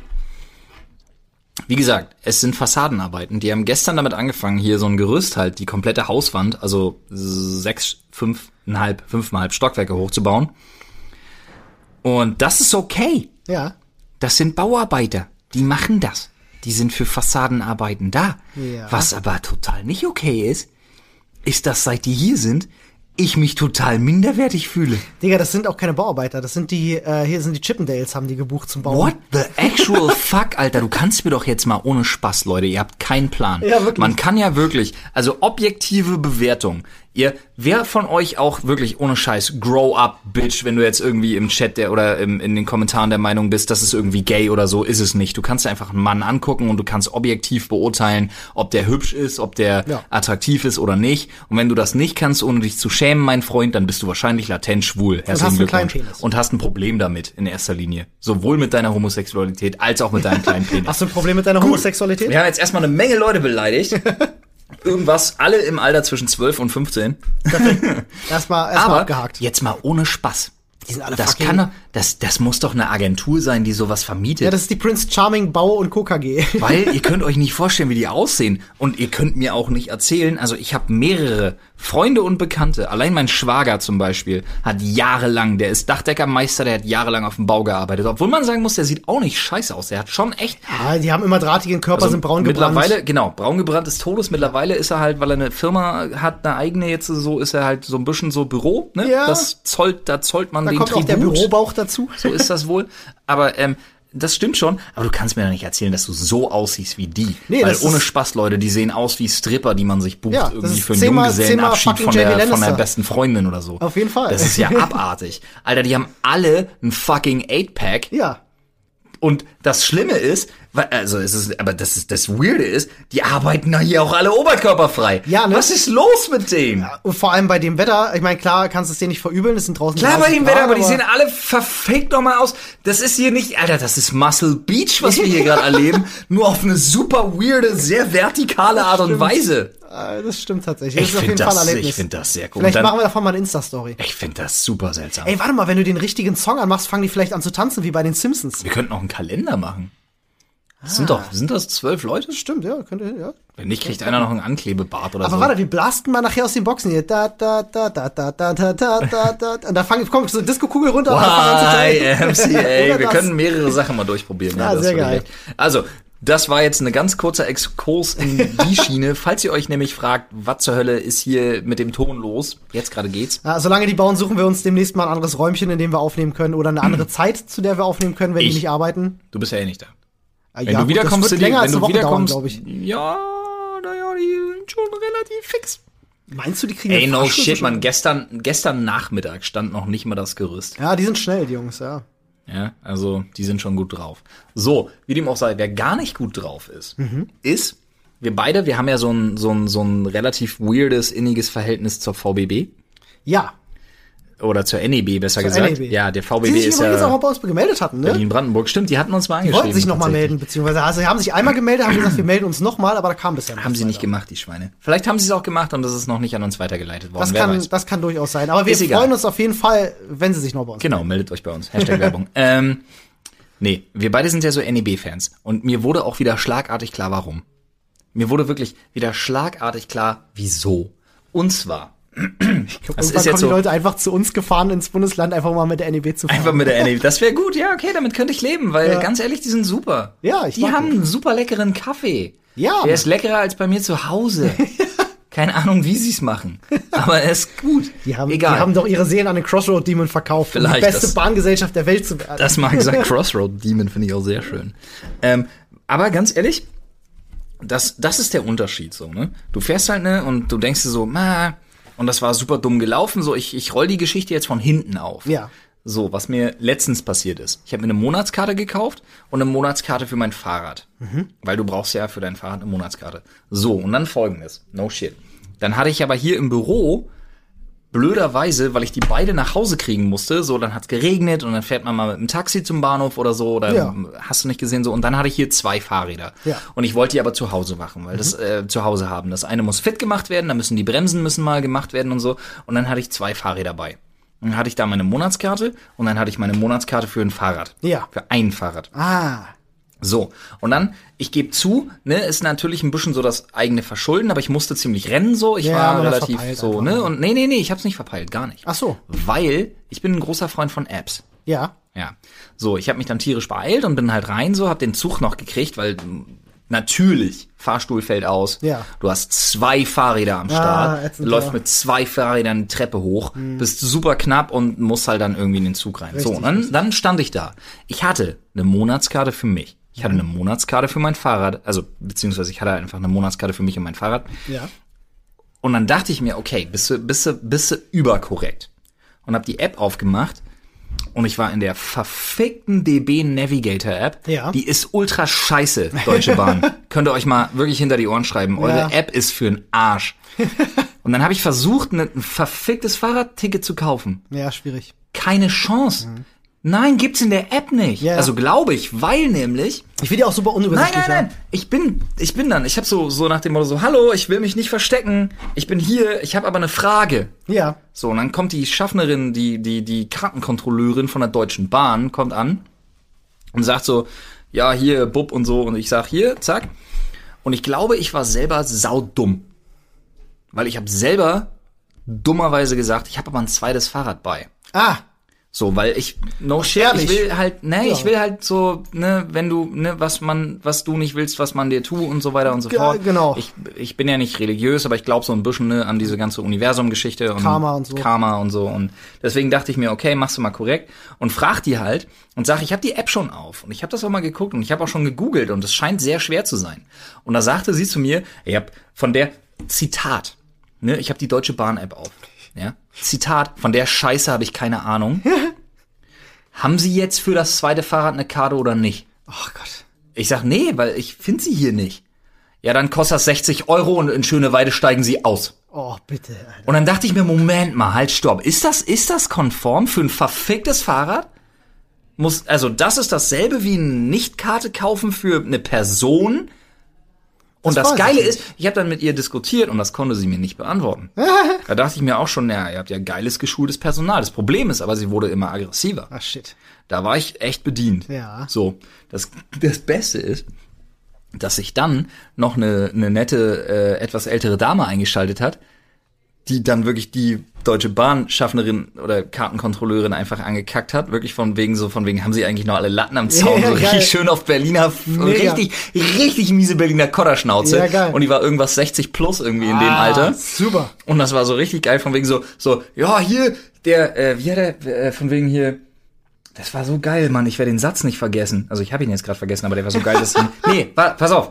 wie gesagt, es sind Fassadenarbeiten. Die haben gestern damit angefangen, hier so ein Gerüst halt, die komplette Hauswand, also sechs, fünfeinhalb, fünfeinhalb Stockwerke hochzubauen. Und das ist okay. Ja. Das sind Bauarbeiter. Die machen das. Die sind für Fassadenarbeiten da. Ja. Was aber total nicht okay ist, ist, dass seit die hier sind, ich mich total minderwertig fühle. Digga, das sind auch keine Bauarbeiter. Das sind die, äh, hier sind die Chippendales, haben die gebucht zum Bauen. What the actual fuck, Alter? Du kannst mir doch jetzt mal ohne Spaß, Leute. Ihr habt keinen Plan. Ja, wirklich. Man kann ja wirklich, also objektive Bewertung. Ihr, wer von euch auch wirklich ohne Scheiß, grow up, bitch, wenn du jetzt irgendwie im Chat der oder im, in den Kommentaren der Meinung bist, das ist irgendwie gay oder so, ist es nicht. Du kannst dir einfach einen Mann angucken und du kannst objektiv beurteilen, ob der hübsch ist, ob der Ja. attraktiv ist oder nicht. Und wenn du das nicht kannst, ohne dich zu schämen, mein Freund, dann bist du wahrscheinlich latent schwul. Herzlichen Glückwunsch. Penis. Und hast ein Problem damit in erster Linie. Sowohl mit deiner Homosexualität als auch mit deinem kleinen Penis. Hast du ein Problem mit deiner Homosexualität? Wir haben jetzt erstmal eine Menge Leute beleidigt. Irgendwas, alle im Alter zwischen 12 und 15. Erstmal, erstmal Aber abgehakt. jetzt mal ohne Spaß. Die sind alle Das fucking- kann das, das muss doch eine Agentur sein, die sowas vermietet. Ja, das ist die Prince Charming Bau und Co. KG. weil ihr könnt euch nicht vorstellen, wie die aussehen. Und ihr könnt mir auch nicht erzählen, also ich habe mehrere Freunde und Bekannte, allein mein Schwager zum Beispiel, hat jahrelang, der ist Dachdeckermeister, der hat jahrelang auf dem Bau gearbeitet. Obwohl man sagen muss, der sieht auch nicht scheiße aus. Der hat schon echt Ja, die haben immer drahtigen Körper, sind braun gebrannt. Also Mittlerweile, genau, braun gebrannt ist Todes. Mittlerweile ist er halt, weil er eine Firma hat, eine eigene jetzt so, ist er halt so ein bisschen so Büro, ne? Ja. Das zollt, da zollt man Da den kommt auch Tribut. der Bürobauch dazu. So ist das wohl. Aber ähm, das stimmt schon. Aber du kannst mir doch nicht erzählen, dass du so aussiehst wie die. Nee, Weil ohne Spaß, Leute, die sehen aus wie Stripper, die man sich bucht Ja, irgendwie für einen zehnmal- Junggesellenabschied von der, von der besten Freundin oder so. Auf jeden Fall. Das ist ja abartig. Alter, die haben alle ein fucking 8-Pack. Ja. Und das Schlimme ist, also es ist, aber das ist, das Weirde ist, die arbeiten da hier auch alle oberkörperfrei. Ja, ne? Was ist los mit denen? Und vor allem bei dem Wetter, ich meine, klar, kannst du es dir nicht verübeln, es sind draußen Klar, bei 30 dem Grad, Wetter, aber die sehen alle verfickt nochmal aus. Das ist hier nicht, Alter, das ist Muscle Beach, was wir hier gerade erleben. Nur auf eine super weirde, sehr vertikale Art und. Weise. Äh, Das stimmt tatsächlich. Ich das jeden finde das, ich find das sehr cool. Vielleicht Und machen dann, wir davon mal eine Insta-Story. ich finde das super seltsam. Ey, warte mal, wenn du den richtigen Song anmachst, fangen die vielleicht an zu tanzen, wie bei den Simpsons. wir könnten auch einen Kalender machen. Das sind doch, sind das zwölf Leute? Stimmt, ja, könnte, ja. Wenn nicht, kriegt einer noch einen Anklebebart oder Aber so. warte, wir blasten mal nachher aus den Boxen hier. Da, da, da, da, da, da, da, da, da, da. Und da fangen, kommt so eine Disco-Kugel runter. und tanzen. YMCA. Oder Wir das. können mehrere Sachen mal durchprobieren. Ja, das sehr geil. Also, das war jetzt ein ganz kurzer Exkurs in die Schiene. Falls ihr euch nämlich fragt, was zur Hölle ist hier mit dem Ton los? Jetzt gerade geht's. Ja, solange die bauen, suchen wir uns demnächst mal ein anderes Räumchen, in dem wir aufnehmen können. Oder eine andere Zeit, zu der wir aufnehmen können, wenn Ich. die nicht arbeiten. Du bist ja eh nicht da. Äh, Wenn ja, du wiederkommst, Tilly, länger wenn als du eine Woche wiederkommst, glaube ich. ja, naja, die sind schon relativ fix. Meinst du, die kriegen Ey, no Fahrstuhl shit, man. Gestern, gestern Nachmittag stand noch nicht mal das Gerüst. Ja, die sind schnell, die Jungs, ja. Ja, also die sind schon gut drauf. So, wie dem auch sei, wer gar nicht gut drauf ist, Mhm. ist, wir beide, wir haben ja so ein, so ein, so ein relativ weirdes, inniges Verhältnis zur VBB. Ja. Oder zur NEB, besser Zur gesagt. NEB. Ja, der Die VBB sich ist übrigens auch mal ja bei uns gemeldet hatten, ne? Berlin-Brandenburg. Stimmt, die hatten uns mal Die angeschrieben. wollten sich nochmal melden, beziehungsweise also, sie haben sich einmal gemeldet, haben gesagt, wir melden uns nochmal, aber da kam bisher noch Haben nichts sie nicht weiter. gemacht, die Schweine. Vielleicht haben sie es auch gemacht und das ist noch nicht an uns weitergeleitet worden. Das Wer kann, weiß. das kann durchaus sein. Aber wir Ist egal. freuen uns auf jeden Fall, wenn sie sich noch bei uns Genau, meldet euch bei uns. Hashtag Werbung. ähm, nee, wir beide sind ja so NEB-Fans. Und mir wurde auch wieder schlagartig klar, warum. Mir wurde wirklich wieder schlagartig klar, wieso. Und zwar, das Irgendwann ist kommen die so, Leute einfach zu uns gefahren ins Bundesland, einfach mal mit der NEB zu fahren. einfach mit der NEB. Das wäre gut, ja, okay, damit könnte ich leben, weil Ja. ganz ehrlich, die sind super. Ja, ich Die haben einen super leckeren Kaffee. Ja, Der ist leckerer als bei mir zu Hause. Keine Ahnung, wie sie es machen. Aber er ist gut. die haben, Egal. die haben doch ihre Seelen an den Crossroad Demon verkauft, um die Vielleicht, beste das- Bahngesellschaft der Welt zu werden. Das mag sein Crossroad Demon finde ich auch sehr schön. Ähm, aber ganz ehrlich, das, das ist der Unterschied so, ne? Du fährst halt, ne, und du denkst dir so, ma, und das war super dumm gelaufen, so, ich, ich roll die Geschichte jetzt von hinten auf. Ja. So, was mir letztens passiert ist. Ich habe mir eine Monatskarte gekauft und eine Monatskarte für mein Fahrrad. Weil du brauchst ja für dein Fahrrad eine Monatskarte. So, und dann folgendes. No shit. Dann hatte ich aber hier im Büro blöderweise, weil ich die beide nach Hause kriegen musste, so dann hat's geregnet und dann fährt man mal mit dem Taxi zum Bahnhof oder so oder Ja. hast du nicht gesehen so und dann hatte ich hier zwei Fahrräder Ja. und ich wollte die aber zu Hause machen, weil das äh, zu Hause haben. Das eine muss fit gemacht werden, da müssen die Bremsen müssen mal gemacht werden und so und dann hatte ich zwei Fahrräder bei. Und dann hatte ich da meine Monatskarte und dann hatte ich meine Monatskarte für ein Fahrrad. Ja. Für ein Fahrrad. Ah, So, und dann, ich gebe zu, ne, ist natürlich ein bisschen so das eigene Verschulden, aber ich musste ziemlich rennen so. Ich Ja, war relativ so, einfach. ne? Und nee, nee, nee, ich hab's nicht verpeilt, gar nicht. ach so. Weil ich bin ein großer Freund von Apps. Ja. Ja. So, ich habe mich dann tierisch beeilt und bin halt rein so, hab den Zug noch gekriegt, weil natürlich Fahrstuhl fällt aus. Ja. Du hast zwei Fahrräder am Start, ätzend, läufst ja. mit zwei Fahrrädern die Treppe hoch, bist super knapp und musst halt dann irgendwie in den Zug rein. so, Richtig, und dann, dann stand ich da. Ich hatte eine Monatskarte für mich. Ich hatte eine Monatskarte für mein Fahrrad, also beziehungsweise ich hatte einfach eine Monatskarte für mich und mein Fahrrad. Ja. Und dann dachte ich mir, okay, bist du, bist du, bist du überkorrekt. Und habe die App aufgemacht und ich war in der verfickten DB Navigator App. Ja. Die ist ultra scheiße, Deutsche Bahn. Könnt ihr euch mal wirklich hinter die Ohren schreiben. Eure Ja. App ist für einen Arsch. und dann habe ich versucht, ein verficktes Fahrradticket zu kaufen. Ja, schwierig. Keine Chance. Nein, gibt's in der App nicht. Ja. Also glaube ich, weil nämlich Ich finde die auch super Nein, unübersichtlich. nein, nein. Ich bin, ich bin dann. Ich habe so, so nach dem Motto so, hallo, ich will mich nicht verstecken. Ich bin hier. Ich habe aber eine Frage. Ja. ja. So, und dann kommt die Schaffnerin, die, die, die Kartenkontrolleurin von der Deutschen Bahn, kommt an und sagt so, ja, hier, Bub und so. Und ich sag, hier, zack. Und ich glaube, ich war selber saudumm. Weil ich habe selber dummerweise gesagt, ich habe aber ein zweites Fahrrad bei. Ah, So, weil ich no share, ich ehrlich? will halt, ne, Ja. ich will halt so, ne, wenn du, ne, was man, was du nicht willst, was man dir tu und so weiter und so fort. genau. Ich, ich bin ja nicht religiös, aber ich glaube so ein bisschen ne, an diese ganze Universum-Geschichte und Karma und so. Karma und so und deswegen dachte ich mir, okay, machst du mal korrekt und frag die halt und sag, ich habe die App schon auf und ich habe das auch mal geguckt und ich habe auch schon gegoogelt und es scheint sehr schwer zu sein. Und da sagte sie zu mir, ich habe von der Zitat, ne, ich habe die Deutsche Bahn App auf, ja, Zitat, von der Scheiße habe ich keine Ahnung. Haben Sie jetzt für das zweite Fahrrad eine Karte oder nicht? oh Gott. Ich sag, nee, weil ich finde sie hier nicht. Ja, dann kostet das 60 Euro und in Schöneweide steigen sie aus. Oh, bitte. Alter. Und dann dachte ich mir, Moment mal, halt, stopp. Ist das, ist das konform für ein verficktes Fahrrad? Muss, also das ist dasselbe wie eine Nicht-Karte kaufen für eine Person. Und Das das, Geile ist, ich habe dann mit ihr diskutiert und das konnte sie mir nicht beantworten. da dachte ich mir auch schon, ja, ihr habt ja geiles geschultes Personal. Das Problem ist aber, sie wurde immer aggressiver. Ah, shit. Da war ich echt bedient. Ja. So, das, das Beste ist, dass sich dann noch eine, eine nette, äh, etwas ältere Dame eingeschaltet hat, die dann wirklich die Deutsche Bahn-Schaffnerin oder Kartenkontrolleurin einfach angekackt hat. Wirklich von wegen so, von wegen, haben sie eigentlich noch alle Latten am Zaun? Ja, so geil. richtig schön auf Berliner, Mega. richtig, richtig miese Berliner Kodderschnauze. Ja, geil. Und die war irgendwas 60 plus irgendwie in dem Ah, Alter. Super. Und das war so richtig geil, von wegen so, so, ja, hier, der, äh, wie hat er, äh, von wegen hier, das war so geil, Mann, ich werde den Satz nicht vergessen. Also ich habe ihn jetzt gerade vergessen, aber der war so geil, dass ich, Nee, wa, pass auf.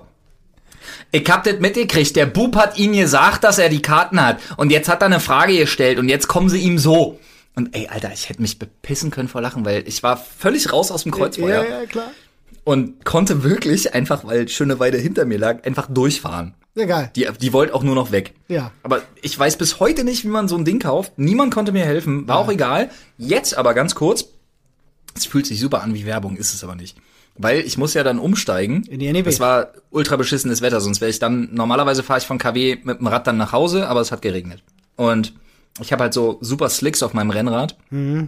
Ich hab das mitgekriegt, der Bub hat ihm gesagt, dass er die Karten hat. Und jetzt hat er eine Frage gestellt und jetzt kommen sie ihm so. Und ey, Alter, ich hätte mich bepissen können vor Lachen, weil ich war völlig raus aus dem Kreuzfeuer Ja, ja, klar. und konnte wirklich einfach, weil Schöneweide hinter mir lag, einfach durchfahren. Ja, geil. Die, die wollte auch nur noch weg. Ja. Aber ich weiß bis heute nicht, wie man so ein Ding kauft. Niemand konnte mir helfen. War auch egal. Jetzt aber ganz kurz. Es fühlt sich super an wie Werbung, ist es aber nicht. Weil ich muss ja dann umsteigen. In die NEW. Es war ultra beschissenes Wetter, sonst wäre ich dann, normalerweise fahre ich von KW mit dem Rad dann nach Hause, aber es hat geregnet. Und ich habe halt so super Slicks auf meinem Rennrad.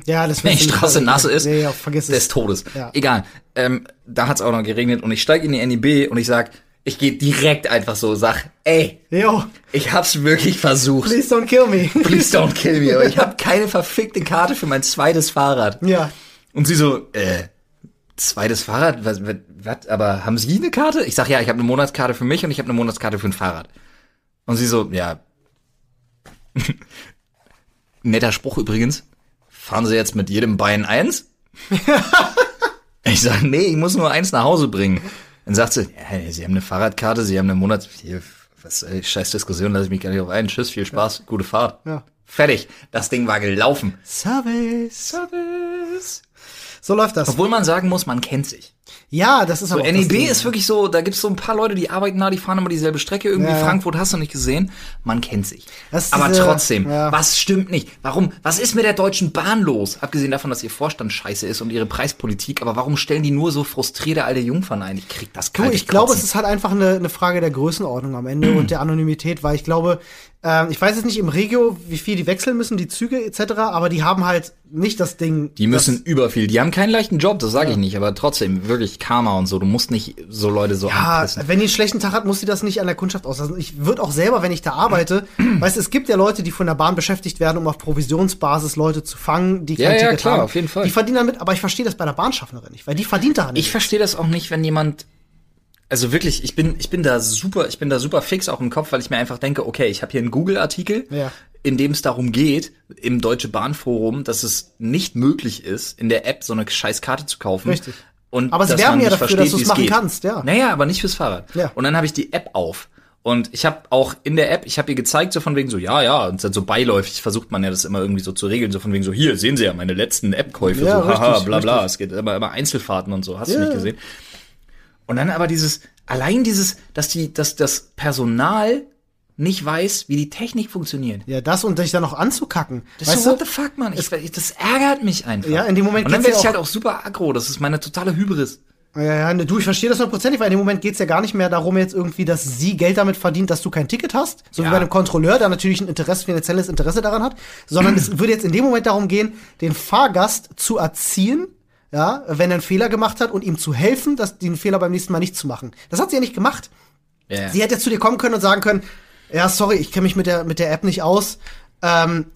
Ja, das Wenn die Straße nass ist, Nee, ja, vergiss des es. Todes. Ja. Egal. Ähm, da hat's auch noch geregnet und ich steige in die NIB und ich sag, ich gehe direkt einfach so, sag, ey, Jo, ich hab's wirklich versucht. please don't kill me. Please don't kill me. Aber ich habe keine verfickte Karte für mein zweites Fahrrad. Ja. Und sie so, äh, zweites Fahrrad? Was, was? Aber haben Sie eine Karte? Ich sag, ja, ich habe eine Monatskarte für mich und ich habe eine Monatskarte für ein Fahrrad. Und sie so, ja. Netter Spruch übrigens. Fahren Sie jetzt mit jedem Bein eins? ich sag, nee, ich muss nur eins nach Hause bringen. Dann sagt sie, ja, Sie haben eine Fahrradkarte, Sie haben eine Monats... Was, ey, scheiß Diskussion, lasse ich mich gar nicht auf ein. Tschüss, viel Spaß, gute Fahrt. Ja. Fertig. Das Ding war gelaufen. Service. Service. So läuft das. Obwohl man sagen muss, man kennt sich. Ja, das ist So, aber NEB ist wirklich so, da gibt's so ein paar Leute, die arbeiten da, die fahren immer dieselbe Strecke. Irgendwie Ja, ja. Frankfurt hast du nicht gesehen. Man kennt sich. Das ist Aber diese- trotzdem, ja. was stimmt nicht? Warum? Was ist mit der Deutschen Bahn los? Abgesehen davon, dass ihr Vorstand scheiße ist und ihre Preispolitik, aber warum stellen die nur so frustrierte alte Jungfern ein? Ich krieg das Du, kalt. ich glaube, es ist halt einfach eine, eine Frage der Größenordnung am Ende und der Anonymität, weil ich glaube, ähm, ich weiß jetzt nicht im Regio, wie viel die wechseln müssen, die Züge etc., aber die haben halt nicht das Ding. Die müssen über viel. Die haben keinen leichten Job, das sage ich nicht, aber trotzdem, wirklich Karma und so. Du musst nicht so Leute so Ja, anpissen. wenn die einen schlechten Tag hat, muss sie das nicht an der Kundschaft auslassen. Ich würde auch selber, wenn ich da arbeite, weißt du, es gibt ja Leute, die von der Bahn beschäftigt werden, um auf Provisionsbasis Leute zu fangen, die kein Ja, ja, Ticket klar, haben. auf jeden Fall. Die verdienen damit, aber ich verstehe das bei der Bahnschaffnerin nicht, weil die verdient daran Ich verstehe das auch nicht, wenn jemand also wirklich, ich bin ich bin da super, ich bin da super fix auch im Kopf, weil ich mir einfach denke, okay, ich habe hier einen Google Artikel, Ja. in dem es darum geht im Deutsche Bahn Forum, dass es nicht möglich ist, in der App so eine scheiß Karte zu kaufen. Richtig. Und Aber sie werben ja dafür, versteht, dass wie es machen geht. kannst, ja. Naja, aber nicht fürs Fahrrad. Ja. Und dann habe ich die App auf. Und ich habe auch in der App, ich habe ihr gezeigt, so von wegen so, ja, ja, und dann so beiläufig versucht man ja das immer irgendwie so zu regeln, so von wegen so, hier, sehen Sie ja meine letzten App-Käufe, Ja, so, haha, richtig, bla bla, richtig. es geht immer, immer Einzelfahrten und so, hast du Ja. nicht gesehen. Und dann aber dieses, allein dieses, dass die, dass das Personal nicht weiß, wie die Technik funktioniert. Ja, das und dich dann noch anzukacken. Das weißt ist so, what the fuck, man? Ich, das ärgert mich einfach. Ja, in dem Moment Und dann werde ich halt auch super aggro. Das ist meine totale Hybris. Ja, ja, ne, du, ich verstehe das hundertprozentig, weil in dem Moment geht's ja gar nicht mehr darum, jetzt irgendwie, dass sie Geld damit verdient, dass du kein Ticket hast, so Ja. wie bei einem Kontrolleur, der natürlich ein Interesse, finanzielles Interesse daran hat, sondern es würde jetzt in dem Moment darum gehen, den Fahrgast zu erziehen, ja, wenn er einen Fehler gemacht hat und ihm zu helfen, dass den Fehler beim nächsten Mal nicht zu machen. Das hat sie ja nicht gemacht. Ja. Sie hätte zu dir kommen können und sagen können, ja, sorry, ich kenne mich mit der, mit der App nicht aus. ähm,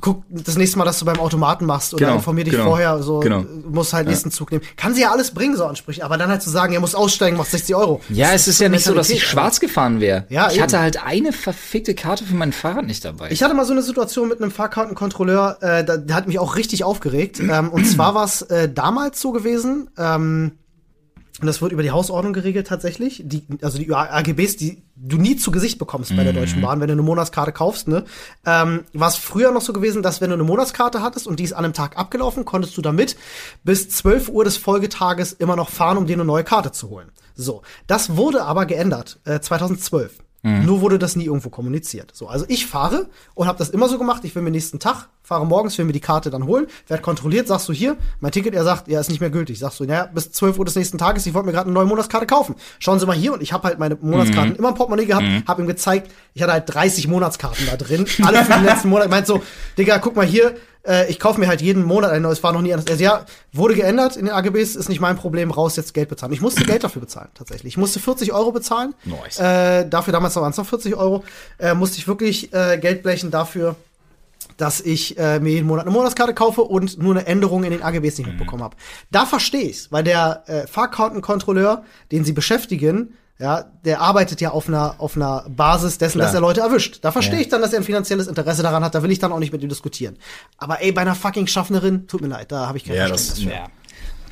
guck das nächste Mal, dass du beim Automaten machst oder Genau, informier dich genau, vorher, so genau. musst halt nächsten Zug nehmen. Kann sie ja alles bringen, so Ansprüche, aber dann halt zu sagen, ihr muss aussteigen, macht 60 Euro. Ja, es ist ja nicht so, dass ich schwarz gefahren wäre. Ja, ich eben. hatte halt eine verfickte Karte für mein Fahrrad nicht dabei. Ich hatte mal so eine Situation mit einem Fahrkartenkontrolleur, äh, da, der hat mich auch richtig aufgeregt. Ähm, und zwar war es äh, damals so gewesen, ähm, und das wird über die Hausordnung geregelt tatsächlich, die, also die AGBs, die du nie zu Gesicht bekommst bei der Deutschen Bahn, wenn du eine Monatskarte kaufst. Ne? Ähm, war es früher noch so gewesen, dass wenn du eine Monatskarte hattest und die ist an einem Tag abgelaufen, konntest du damit bis 12 Uhr des Folgetages immer noch fahren, um dir eine neue Karte zu holen. So, das wurde aber geändert, äh, 2012. Nur wurde das nie irgendwo kommuniziert. So, also ich fahre und habe das immer so gemacht. Ich will mir nächsten Tag, fahre morgens, will mir die Karte dann holen, werd kontrolliert, sagst du hier, mein Ticket, er sagt, ja, ist nicht mehr gültig. Sagst du, naja, bis 12 Uhr des nächsten Tages, ich wollte mir gerade eine neue Monatskarte kaufen. Schauen Sie mal hier und ich habe halt meine Monatskarte immer im Portemonnaie gehabt, habe ihm gezeigt, ich hatte halt 30 Monatskarten da drin, alle für den letzten Monat. Meint so, Digga, guck mal hier, äh, ich kaufe mir halt jeden Monat ein neues, war noch nie anders. Also, ja, wurde geändert in den AGBs, ist nicht mein Problem, raus jetzt Geld bezahlen. Ich musste Geld dafür bezahlen, tatsächlich. Ich musste 40 Euro bezahlen. Nice. Äh, dafür damals waren es noch 40 Euro. Äh, musste ich wirklich äh, Geld blechen dafür, dass ich äh, mir jeden Monat eine Monatskarte kaufe und nur eine Änderung in den AGBs nicht mitbekommen habe. Da verstehe ich's, weil der äh, Fahrkartenkontrolleur, den sie beschäftigen, ja, der arbeitet ja auf einer auf einer Basis dessen, Klar. dass er Leute erwischt. Da verstehe Ja. ich dann, dass er ein finanzielles Interesse daran hat. Da will ich dann auch nicht mit ihm diskutieren. Aber ey, bei einer fucking Schaffnerin, tut mir leid, da habe ich kein ja, das, Verständnis für. ja.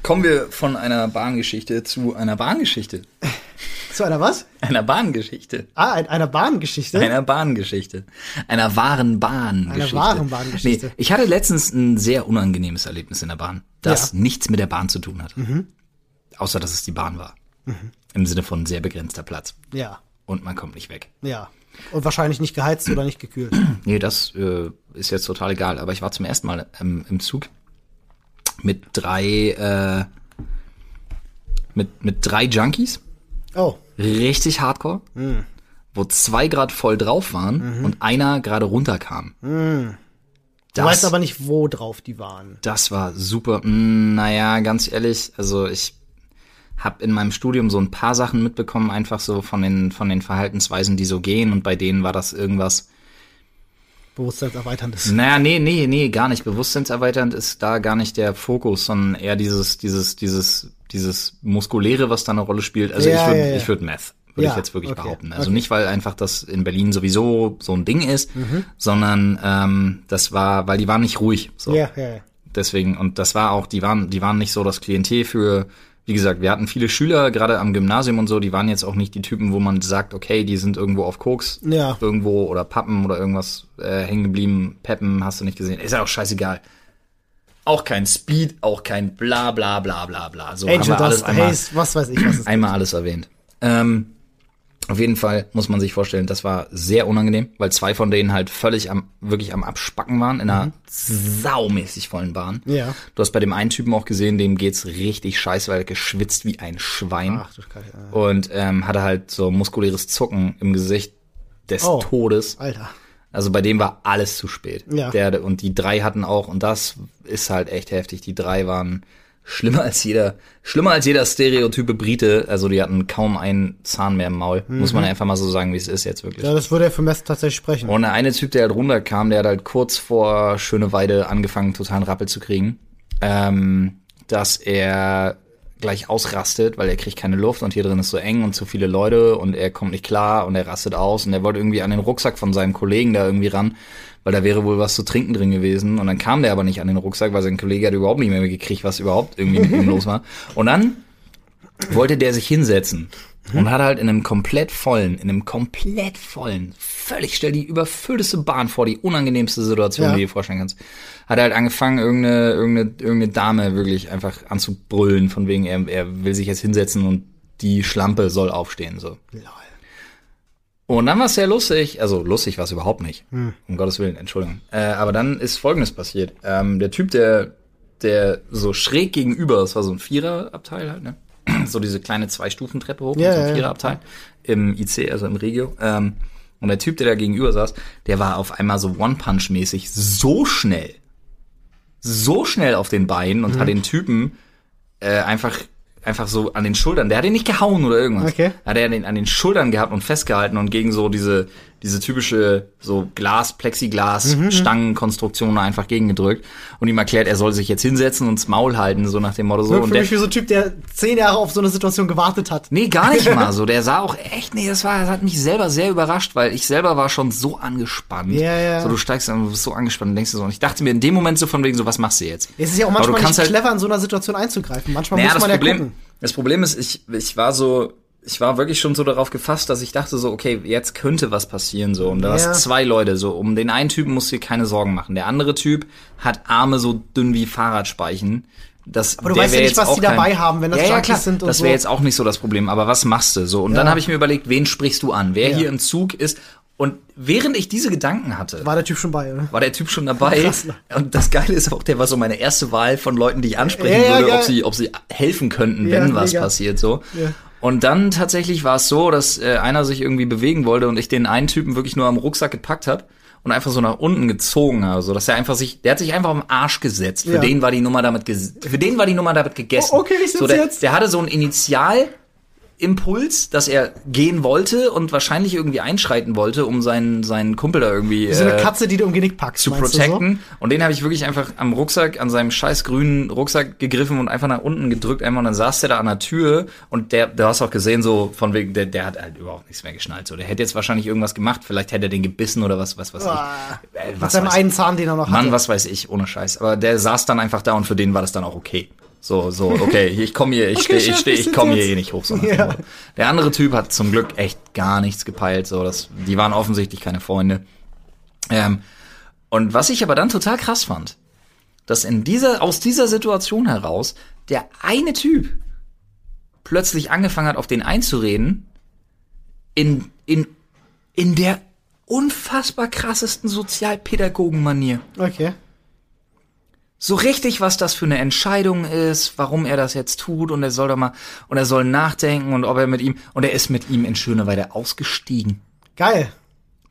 Kommen wir von einer Bahngeschichte zu einer Bahngeschichte. Zu einer was? Einer Bahngeschichte. Ah, ein, einer Bahngeschichte. Einer Bahngeschichte. Einer wahren Bahngeschichte. Einer wahren Bahngeschichte. Nee, ich hatte letztens ein sehr unangenehmes Erlebnis in der Bahn, das Ja. Mhm. nichts mit der Bahn zu tun hatte. Außer, dass es die Bahn war. Im Sinne von sehr begrenzter Platz. Ja, Und man kommt nicht weg. ja. Und wahrscheinlich nicht geheizt oder nicht gekühlt. Nee, das äh, ist jetzt total egal. Aber ich war zum ersten Mal ähm, im Zug mit drei, äh, mit, mit drei Junkies. Oh, Richtig hardcore. Hm. Wo zwei Grad voll drauf waren und einer gerade runterkam. du Das, weißt aber nicht, wo drauf die waren. das war super. Mm, naja, ganz ehrlich, also ich habe in meinem Studium so ein paar Sachen mitbekommen, einfach so von den, von den Verhaltensweisen, die so gehen. Und bei denen war das irgendwas. Bewusstseinserweiterndes. Naja, nee, nee, nee, gar nicht. Bewusstseinserweiternd ist da gar nicht der Fokus, sondern eher dieses, dieses, dieses, dieses Muskuläre, was da eine Rolle spielt. Also Ja, ich würde, ja, ja. ich würde Meth, würde Ja, ich jetzt wirklich okay, behaupten. Also okay. nicht, weil einfach das in Berlin sowieso so ein Ding ist, Mhm. sondern ähm, das war, weil die waren nicht ruhig. So. Ja, ja, ja. Deswegen, und das war auch, die waren, die waren nicht so das Klientel für, wie gesagt, wir hatten viele Schüler, gerade am Gymnasium und so, die waren jetzt auch nicht die Typen, wo man sagt, okay, die sind irgendwo auf Koks, Ja. irgendwo oder Pappen oder irgendwas äh, hängen geblieben, Peppen, hast du nicht gesehen. Ist ja auch scheißegal. Auch kein Speed, auch kein bla bla bla bla bla. So haben Angel wir alles einmal, Haze, was weiß ich, was es einmal alles erwähnt. Ähm, auf jeden Fall muss man sich vorstellen, das war sehr unangenehm, weil zwei von denen halt völlig am, wirklich am Abspacken waren in einer saumäßig vollen Bahn. Mhm. Ja. Du hast bei dem einen Typen auch gesehen, dem geht's richtig scheiße, weil er geschwitzt wie ein Schwein. Ach du Scheiße. Und ähm, hatte halt so muskuläres Zucken im Gesicht des Oh. Todes. Alter. Also bei dem war alles zu spät. Ja. Der, und die drei hatten auch, und das ist halt echt heftig, die drei waren schlimmer als jeder, schlimmer als jeder stereotype Brite. Also die hatten kaum einen Zahn mehr im Maul. Muss man einfach mal so sagen, wie es ist jetzt wirklich. Mhm. Ja, das würde ja für Mess tatsächlich sprechen. Und der eine Typ, der halt runterkam, der hat halt kurz vor Schöneweide angefangen, totalen Rappel zu kriegen. Ähm, dass er gleich ausrastet, weil er kriegt keine Luft und hier drin ist so eng und zu viele Leute und er kommt nicht klar und er rastet aus und er wollte irgendwie an den Rucksack von seinem Kollegen da irgendwie ran, weil da wäre wohl was zu trinken drin gewesen und dann kam der aber nicht an den Rucksack, weil sein Kollege hat überhaupt nicht mehr gekriegt, was überhaupt irgendwie mit ihm los war. Und dann wollte der sich hinsetzen und hat halt in einem komplett vollen, in einem komplett vollen, völlig stell die überfüllteste Bahn vor, die unangenehmste Situation, Ja. die du dir vorstellen kannst. Hat er halt angefangen, irgendeine, irgendeine, irgendeine Dame wirklich einfach anzubrüllen, von wegen, er, er will sich jetzt hinsetzen und die Schlampe soll aufstehen, so. Lol. Und dann war es sehr lustig, also lustig war es überhaupt nicht, um Gottes Willen, Entschuldigung. Äh, aber dann ist Folgendes passiert. Ähm, der Typ, der, der so schräg gegenüber, das war so ein Viererabteil halt, ne? So diese kleine Zwei-Stufen-Treppe hoch, mit so ein. Viererabteil im IC, also im Regio. Ähm, und der Typ, der da gegenüber saß, der war auf einmal so One-Punch-mäßig so schnell, so schnell auf den Beinen und hat den Typen äh, einfach einfach so an den Schultern. Der hat ihn nicht gehauen oder irgendwas. Okay. Hat er den an den Schultern gehabt und festgehalten und gegen so diese diese typische so Glas, Plexiglas, Mhm, Stangenkonstruktion einfach gegengedrückt und ihm erklärt, er soll sich jetzt hinsetzen und das Maul halten, so nach dem Motto so. Wirkt Und für der, mich wie so ein Typ, der zehn Jahre auf so eine Situation gewartet hat. Nee, gar nicht mal so. Der sah auch echt, nee, das war, das hat mich selber sehr überrascht, weil ich selber war schon so angespannt. Ja, ja. So, du steigst dann, du bist so angespannt und denkst dir so, und ich dachte mir in dem Moment so von wegen so, was machst du jetzt? Es ist ja auch manchmal nicht halt- clever, in so einer Situation einzugreifen. Manchmal Naja, muss das man ja Problem, gucken. das Problem ist, ich, ich war so, ich war wirklich schon so darauf gefasst, dass ich dachte so, okay, jetzt könnte was passieren so. Und da Ja. zwei Leute so. Um den einen Typen musst du dir keine Sorgen machen. Der andere Typ hat Arme so dünn wie Fahrradspeichen. Das, Aber du weißt ja nicht, was die kein- dabei haben, wenn das ja, ja, Junkies klar. sind und Das so. wäre jetzt auch nicht so das Problem. Aber was machst du so? Und dann Ja. habe ich mir überlegt, wen sprichst du an? Wer Ja. hier im Zug ist? Und während ich diese Gedanken hatte, War der Typ schon bei, oder? war der Typ schon dabei. Krass, ne? Und das Geile ist auch, der war so meine erste Wahl von Leuten, die ich ansprechen Ja, ja, würde, ob sie, ob sie helfen könnten, Ja, wenn was mega. passiert, so. Und dann tatsächlich war es so, dass äh, einer sich irgendwie bewegen wollte und ich den einen Typen wirklich nur am Rucksack gepackt habe und einfach so nach unten gezogen habe, so dass er einfach sich, der hat sich einfach am Arsch gesetzt. Für Ja. den war die Nummer damit, für den war die Nummer damit gegessen. Oh, okay, ich sitz so, der, jetzt. Der hatte so ein Initial. Impuls, dass er gehen wollte und wahrscheinlich irgendwie einschreiten wollte, um seinen, seinen Kumpel da irgendwie So eine äh, Katze, die du um Genick packst, zu protecten. Und den habe ich wirklich einfach am Rucksack, an seinem scheiß grünen Rucksack gegriffen und einfach nach unten gedrückt einmal und dann saß der da an der Tür und der, du hast auch gesehen, so von wegen, der, der hat halt überhaupt nichts mehr geschnallt. So, der hätte jetzt wahrscheinlich irgendwas gemacht, vielleicht hätte er den gebissen oder was, was, was Ah, ich. Äh, so? Mit was seinem einen Zahn, den er noch Mann, hatte. was weiß ich, ohne Scheiß. Aber der saß dann einfach da und für den war das dann auch okay. So, so, okay, ich komme hier, ich Okay, stehe, ich stehe, ich komme hier eh nicht hoch. So Ja. Der andere Typ hat zum Glück echt gar nichts gepeilt. So, das, die waren offensichtlich keine Freunde. Ähm, und was ich aber dann total krass fand, dass in dieser, aus dieser Situation heraus der eine Typ plötzlich angefangen hat, auf den einzureden, in, in, in der unfassbar krassesten Sozialpädagogen-Manier. Okay. So richtig, was das für eine Entscheidung ist, warum er das jetzt tut und er soll doch mal, und er soll nachdenken und ob er mit ihm, und er ist mit ihm in Schöneweide ausgestiegen. Geil.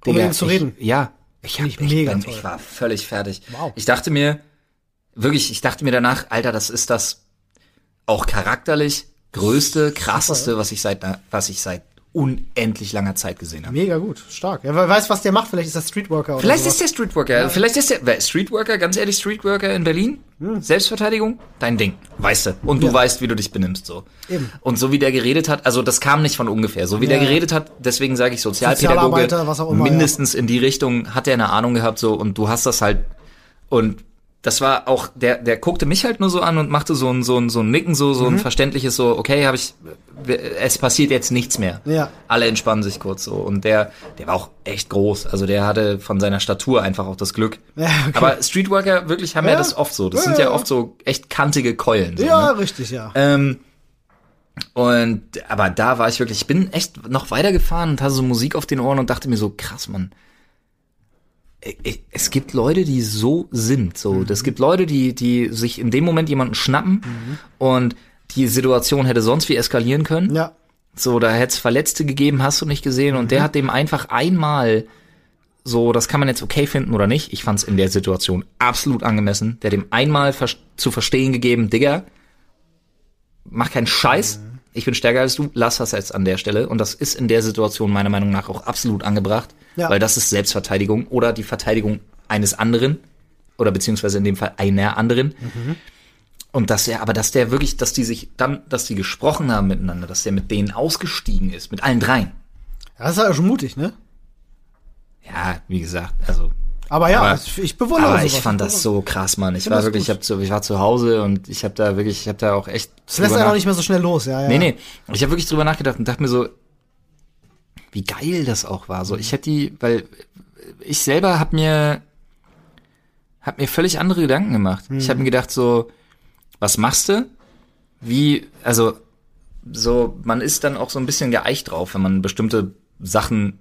Um mit Digga, ihm zu ich, reden. Ja. Ich, hab, ich mega bin, ich war völlig fertig. Wow. Ich dachte mir, wirklich, ich dachte mir danach, Alter, das ist das auch charakterlich größte, krasseste, was ich seit, was ich seit unendlich langer Zeit gesehen habe. Mega gut. Stark. Ja, wer weiß, was der macht. Vielleicht ist er Streetworker oder Vielleicht ist der Streetworker, vielleicht ist der Streetworker, ganz ehrlich, Streetworker in Berlin, Selbstverteidigung, dein Ding, weißt du. Und du Hm. Ja. weißt, wie du dich benimmst, so. Eben. Und so wie der geredet hat, also das kam nicht von ungefähr, so wie Ja. der geredet hat, deswegen sage ich Sozialpädagoge, Sozialarbeiter, was auch immer, mindestens in die Richtung hat er eine Ahnung gehabt, so, und du hast das halt, und das war auch, der, der guckte mich halt nur so an und machte so ein, so ein, so ein Nicken, so, so Mhm. ein verständliches, so, okay, habe ich, es passiert jetzt nichts mehr. Ja. Alle entspannen sich kurz so. Und der, der war auch echt groß. Also der hatte von seiner Statur einfach auch das Glück. Ja, okay. Aber Streetworker wirklich haben ja, Ja. das oft so. Das Ja, sind ja, oft so echt kantige Keulen. So, Ja, ne? richtig, ja. ähm, und aber da war ich wirklich, ich bin echt noch weitergefahren und hatte so Musik auf den Ohren und dachte mir so, krass, Mann. Es gibt Leute, die so sind. So, es gibt Leute, die, die sich in dem Moment jemanden schnappen und die Situation hätte sonst wie eskalieren können. Ja. So, da hätte es Verletzte gegeben, hast du nicht gesehen. Und der hat dem einfach einmal so, das kann man jetzt okay finden oder nicht. Ich fand es in der Situation absolut angemessen. Der hat dem einmal vers zu verstehen gegeben, Digga, mach keinen Scheiß. Ich bin stärker als du, lass das jetzt an der Stelle. Und das ist in der Situation meiner Meinung nach auch absolut angebracht, Ja. weil das ist Selbstverteidigung oder die Verteidigung eines anderen oder beziehungsweise in dem Fall einer anderen. Und dass er, aber dass der wirklich, dass die sich dann, dass die gesprochen haben miteinander, dass der mit denen ausgestiegen ist, mit allen dreien. ja. Das ist ja schon mutig, ne? Ja, wie gesagt, also. Aber ja, Aber- ich bewundere Aber sowas. ich fand das so krass, Mann. Ich find war wirklich, ich, hab so, ich war zu Hause und ich habe da wirklich, ich habe da auch echt. Das lässt nach- auch nicht mehr so schnell los, ja, ja. Nee, nee. Ich habe wirklich drüber nachgedacht und dachte mir so, wie geil das auch war. So, ich hätte die, weil ich selber hab mir, hab mir völlig andere Gedanken gemacht. Ich habe mir gedacht so, was machst du? Wie, also so, man ist dann auch so ein bisschen geeicht drauf, wenn man bestimmte Sachen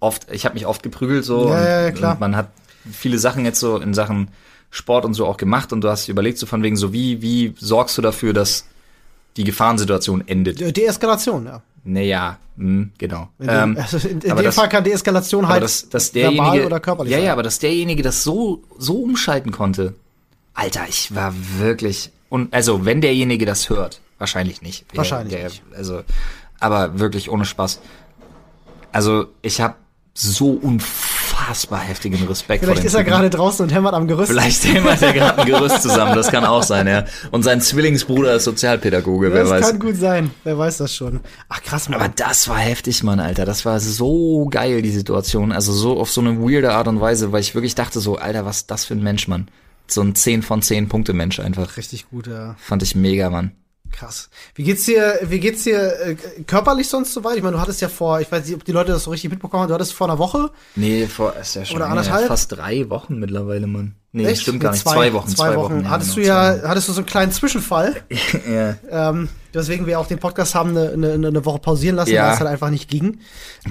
oft, ich habe mich oft geprügelt so Ja, und, ja, klar. und man hat viele Sachen jetzt so in Sachen Sport und so auch gemacht und du hast überlegt so von wegen so, wie, wie sorgst du dafür, dass die Gefahrensituation endet? De- Deeskalation, ja. Naja, hm, genau. In dem, Ähm, also in, in dem das- Fall kann Deeskalation halt dass, dass derjenige, oder körperlich ja, sein. ja, aber dass derjenige das so, so umschalten konnte. Alter, ich war wirklich, und, also, wenn derjenige das hört, wahrscheinlich nicht. Der- Wahrscheinlich der, nicht. Also, aber wirklich ohne Spaß. Also, ich habe so unfassbar heftigen Respekt Vielleicht ist er Typen. gerade draußen und hämmert am Gerüst. Vielleicht hämmert er gerade ein Gerüst zusammen, das kann auch sein, ja. Und sein Zwillingsbruder ist Sozialpädagoge, wer das weiß. kann gut sein. Wer weiß das schon. Ach krass, Mann. Aber das war heftig, Mann, Alter. Das war so geil, die Situation. Also so auf so eine weirde Art und Weise, weil ich wirklich dachte so, Alter, was ist das für ein Mensch, Mann. So ein 10 von 10 Punkte Mensch einfach. Richtig gut, ja. Fand ich mega, Mann. Krass. Wie geht's dir, wie geht's dir äh, körperlich sonst soweit? Ich meine, du hattest ja vor, ich weiß nicht, ob die Leute das so richtig mitbekommen haben, du hattest vor einer Woche. Nee, vor, ist ja schon Oder nee, anderthalb? fast drei Wochen mittlerweile, Mann. Nee, Echt? stimmt gar nicht. Zwei, Wochen, Zwei, Wochen. hattest genau, du zwei ja, hattest du so einen kleinen Zwischenfall, Wochen. ja. ähm, weswegen wir auch den Podcast haben eine, eine, eine Woche pausieren lassen, Ja. weil es halt einfach nicht ging.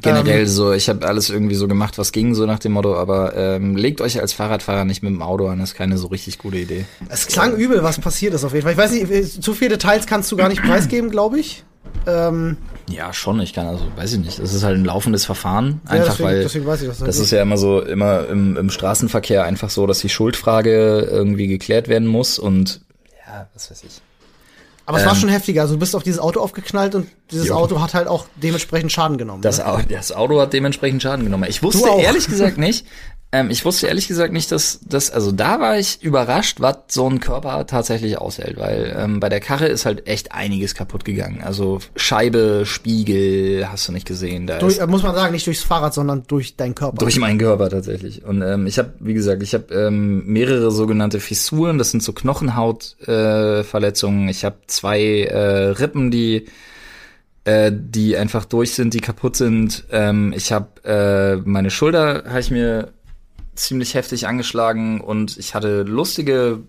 Generell Ähm, so, ich habe alles irgendwie so gemacht, was ging, so nach dem Motto, aber ähm, legt euch als Fahrradfahrer nicht mit dem Auto an, das ist keine so richtig gute Idee. Es klang übel, was passiert ist auf jeden Fall. Ich weiß nicht, äh, zu viele Details kannst du gar nicht preisgeben, glaube ich. Ähm, Ja, schon, ich kann also, weiß ich nicht, das ist halt ein laufendes Verfahren, ja, einfach deswegen, weil deswegen weiß ich das. halt das ist ja immer so, immer im, im Straßenverkehr einfach so, dass die Schuldfrage irgendwie geklärt werden muss und ja, was weiß ich. Aber es war ähm, schon heftiger. Also du bist auf dieses Auto aufgeknallt und dieses Jo. Auto hat halt auch dementsprechend Schaden genommen. Das, ne? Das Auto hat dementsprechend Schaden genommen. Ich wusste ehrlich gesagt nicht, ähm, ich wusste ehrlich gesagt nicht, dass das, also da war ich überrascht, was so ein Körper tatsächlich aushält, weil ähm, bei der Karre ist halt echt einiges kaputt gegangen. Also Scheibe, Spiegel, hast du nicht gesehen. Da Durch, äh, muss man sagen, nicht durchs Fahrrad, sondern durch deinen Körper. durch meinen Körper tatsächlich. Und ähm, ich habe, wie gesagt, ich habe ähm, mehrere sogenannte Fissuren. Das sind so Knochenhautverletzungen. Äh, Verletzungen. ich habe zwei äh, Rippen, die äh, die einfach durch sind, die kaputt sind. Ähm, ich habe äh, meine Schulter habe ich mir ziemlich heftig angeschlagen und ich hatte lustige